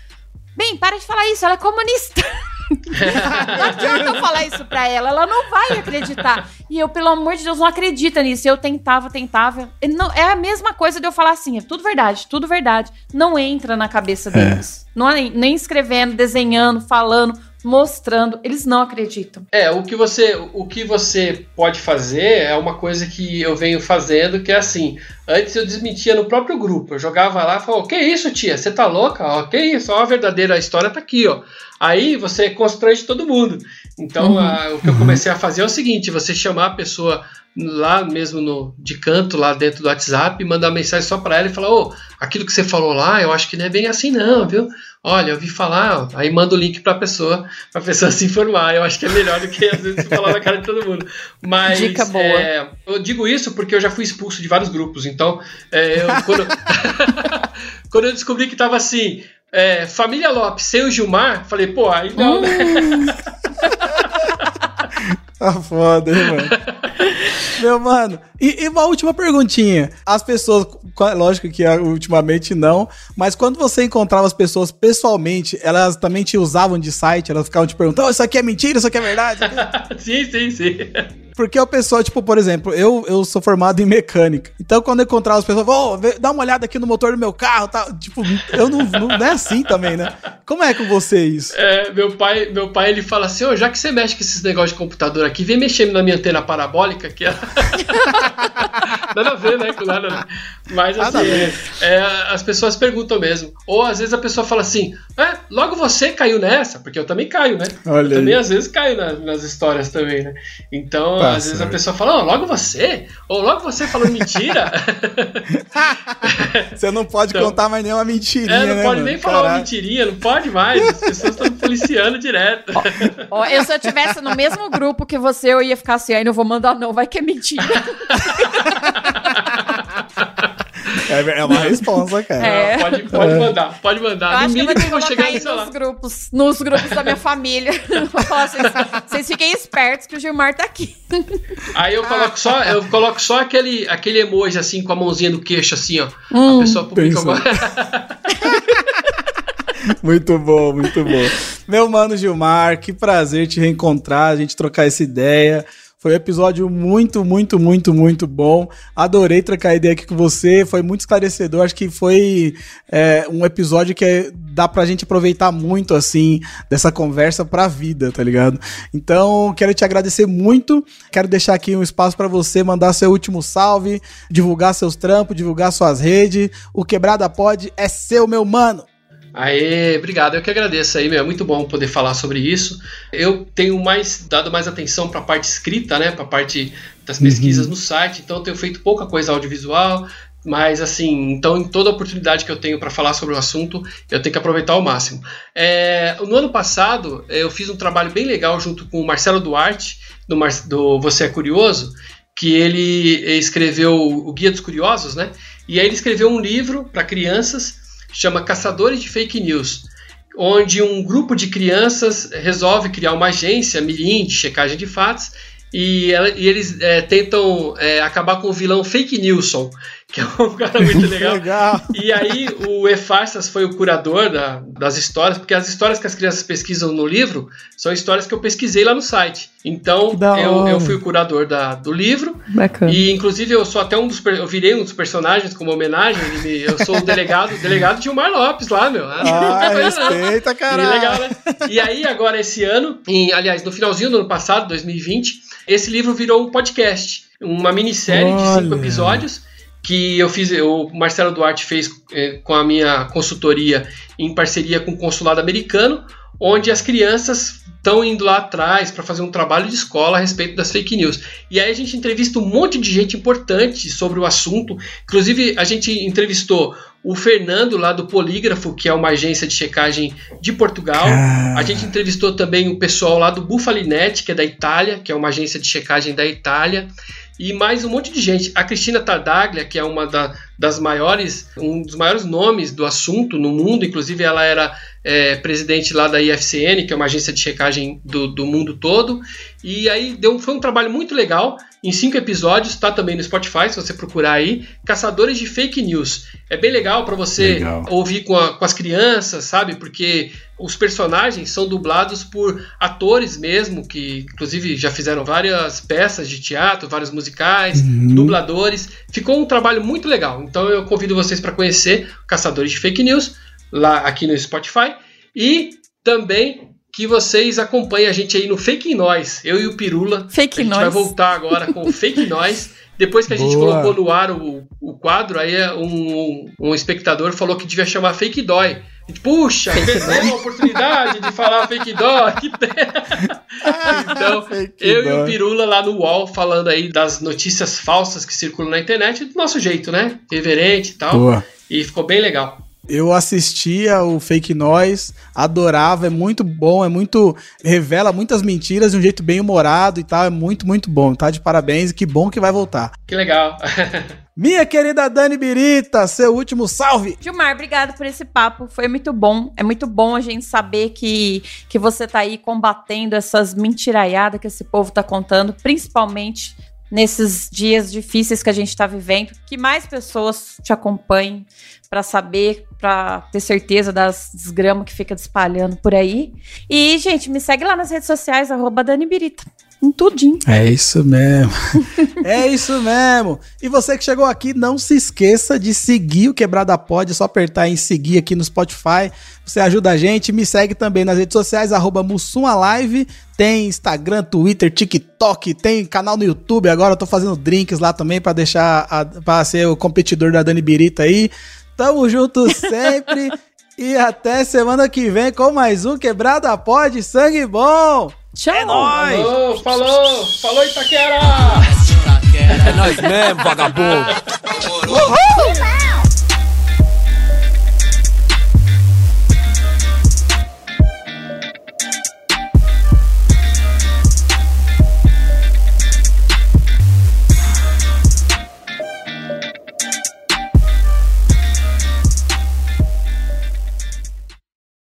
Bem, para de falar isso, ela é comunista. não adianta eu falar isso pra ela, ela não vai acreditar. E eu, pelo amor de Deus, não acredita nisso. Eu tentava, tentava. Não, é a mesma coisa de eu falar assim: é tudo verdade, tudo verdade. Não entra na cabeça é. deles. É. Não, nem escrevendo, desenhando, falando mostrando, eles não acreditam. É, o que você, o que você pode fazer é uma coisa que eu venho fazendo, que é assim, antes eu desmentia no próprio grupo, eu jogava lá e falava, que isso tia, você tá louca? Ó, que isso, ó, a verdadeira história tá aqui, ó. Aí você constrange todo mundo. Então, uhum. a, o que eu comecei a fazer é o seguinte, você chamar a pessoa lá mesmo no, de canto, lá dentro do WhatsApp, mandar mensagem só para ela e falar: Ô, oh, aquilo que você falou lá, eu acho que não é bem assim, não, viu? Olha, eu vi falar, aí manda o link para a pessoa, para a pessoa se informar. Eu acho que é melhor do que às vezes falar na cara de todo mundo. Mas, Dica boa. É, eu digo isso porque eu já fui expulso de vários grupos. Então, é, eu, quando, quando eu descobri que tava assim. É, família Lopes sem o Gilmar, falei, pô, aí não, né? Tá foda, hein, mano? Meu mano, e, e, uma última perguntinha. As pessoas, lógico que ultimamente não, mas quando você encontrava as pessoas pessoalmente, elas também te usavam de site, elas ficavam te perguntando: oh, isso aqui é mentira, isso aqui é verdade? sim, sim, sim. Porque o pessoal, tipo, por exemplo, eu, eu sou formado em mecânica. Então, quando eu encontrava as pessoas, vou oh, dá uma olhada aqui no motor do meu carro, tá? Tipo, eu não, não, é assim também, né? Como é com você isso? É, meu pai, meu pai ele fala assim: "Ô, oh, já que você mexe com esses negócios de computador aqui, vem mexendo na minha antena parabólica que é... nada a ver, né, com nada. Mas assim, é, é, as pessoas perguntam mesmo. Ou às vezes a pessoa fala assim: "É, logo você caiu nessa", porque eu também caio, né? Olha eu também às vezes caio na, nas histórias também, né? Então, tá às vezes a pessoa fala, oh, logo você? Ou logo você falando mentira? você não pode então, contar mais nenhuma mentirinha, É, não né, pode mano? nem falar uma mentirinha, não pode mais. As pessoas estão policiando direto. Oh, oh, eu se eu tivesse no mesmo grupo que você, eu ia ficar assim, aí não vou mandar não, vai que é mentira. É, é uma resposta, cara. É. Pode, pode é. mandar, pode mandar. Eu no acho que eu vou ter que colocar aí nos grupos, nos grupos da minha família. Vou falar vocês fiquem espertos que o Gilmar tá aqui. Aí eu coloco só, eu coloco só aquele, aquele emoji assim com a mãozinha no queixo, assim, ó. Hum, a pessoa publica agora. muito bom, muito bom. Meu mano Gilmar, que prazer te reencontrar, a gente trocar essa ideia. Foi um episódio muito, muito, muito, muito bom. Adorei trocar ideia aqui com você. Foi muito esclarecedor. Acho que foi é, um episódio que é, dá pra gente aproveitar muito, assim, dessa conversa pra vida, tá ligado? Então, quero te agradecer muito. Quero deixar aqui um espaço para você mandar seu último salve, divulgar seus trampos, divulgar suas redes. O Quebrada Pode é seu, meu mano. Aê, obrigado. Eu que agradeço aí, meu. É muito bom poder falar sobre isso. Eu tenho mais dado mais atenção para a parte escrita, né? Para a parte das pesquisas uhum. no site. Então, eu tenho feito pouca coisa audiovisual. Mas assim, então em toda oportunidade que eu tenho para falar sobre o assunto, eu tenho que aproveitar ao máximo. É, no ano passado, eu fiz um trabalho bem legal junto com o Marcelo Duarte, do, Mar do Você é Curioso, que ele escreveu o Guia dos Curiosos, né? E aí ele escreveu um livro para crianças chama Caçadores de Fake News, onde um grupo de crianças resolve criar uma agência mirim de checagem de fatos e, ela, e eles é, tentam é, acabar com o vilão Fake Newson, que é um cara muito legal. legal. E aí o Efarsas foi o curador da, das histórias, porque as histórias que as crianças pesquisam no livro são histórias que eu pesquisei lá no site. Então eu, eu fui o curador da, do livro. Bacana. E inclusive eu sou até um dos eu virei um dos personagens como homenagem. Me, eu sou o delegado, delegado Gilmar Lopes lá, meu. Ah, respeita, cara. E legal, né? E aí agora esse ano, em, aliás, no finalzinho do ano passado, 2020, esse livro virou um podcast, uma minissérie Olha. de cinco episódios que eu fiz, o Marcelo Duarte fez é, com a minha consultoria em parceria com o consulado americano, onde as crianças estão indo lá atrás para fazer um trabalho de escola a respeito das fake news. E aí a gente entrevista um monte de gente importante sobre o assunto. Inclusive, a gente entrevistou o Fernando lá do Polígrafo, que é uma agência de checagem de Portugal. Ah. A gente entrevistou também o pessoal lá do Bufalinet, que é da Itália, que é uma agência de checagem da Itália e mais um monte de gente. A Cristina Tardaglia, que é uma da, das maiores, um dos maiores nomes do assunto no mundo, inclusive ela era é, presidente lá da IFCN, que é uma agência de checagem do, do mundo todo. E aí deu, foi um trabalho muito legal. Em cinco episódios, tá também no Spotify, se você procurar aí. Caçadores de Fake News. É bem legal para você legal. ouvir com, a, com as crianças, sabe? Porque os personagens são dublados por atores mesmo, que inclusive já fizeram várias peças de teatro, vários musicais, uhum. dubladores. Ficou um trabalho muito legal. Então eu convido vocês para conhecer Caçadores de Fake News lá aqui no Spotify e também que vocês acompanhem a gente aí no Fake Noise, eu e o Pirula. Fake A gente vai voltar agora com o Fake Noise. Depois que a gente Boa. colocou no ar o, o quadro, aí um, um espectador falou que devia chamar Fake Dói. Puxa, perdeu a oportunidade de falar fake dói. então, fake eu dói. e o Pirula lá no UOL falando aí das notícias falsas que circulam na internet do nosso jeito, né? Reverente e tal. Boa. E ficou bem legal. Eu assistia o Fake Noise, adorava, é muito bom, é muito. revela muitas mentiras de um jeito bem humorado e tal, é muito, muito bom. Tá de parabéns e que bom que vai voltar. Que legal. Minha querida Dani Birita, seu último salve. Gilmar, obrigado por esse papo. Foi muito bom. É muito bom a gente saber que, que você tá aí combatendo essas mentiraiadas que esse povo tá contando, principalmente nesses dias difíceis que a gente está vivendo, que mais pessoas te acompanhem para saber, para ter certeza das desgramas que fica espalhando por aí. E, gente, me segue lá nas redes sociais, arroba Dani Birita. Em tudinho. É isso mesmo. é isso mesmo. E você que chegou aqui, não se esqueça de seguir o Quebrada Pod. É só apertar em seguir aqui no Spotify. Você ajuda a gente. Me segue também nas redes sociais, arroba Live. Tem Instagram, Twitter, TikTok, tem canal no YouTube. Agora eu tô fazendo drinks lá também para deixar para ser o competidor da Dani Birita aí. Tamo junto sempre. e até semana que vem com mais um Quebrada Pod Sangue Bom. Tchau. É nóis. Falou, falou. Falou Itaquera. É nóis mesmo, vagabundo. Uhul.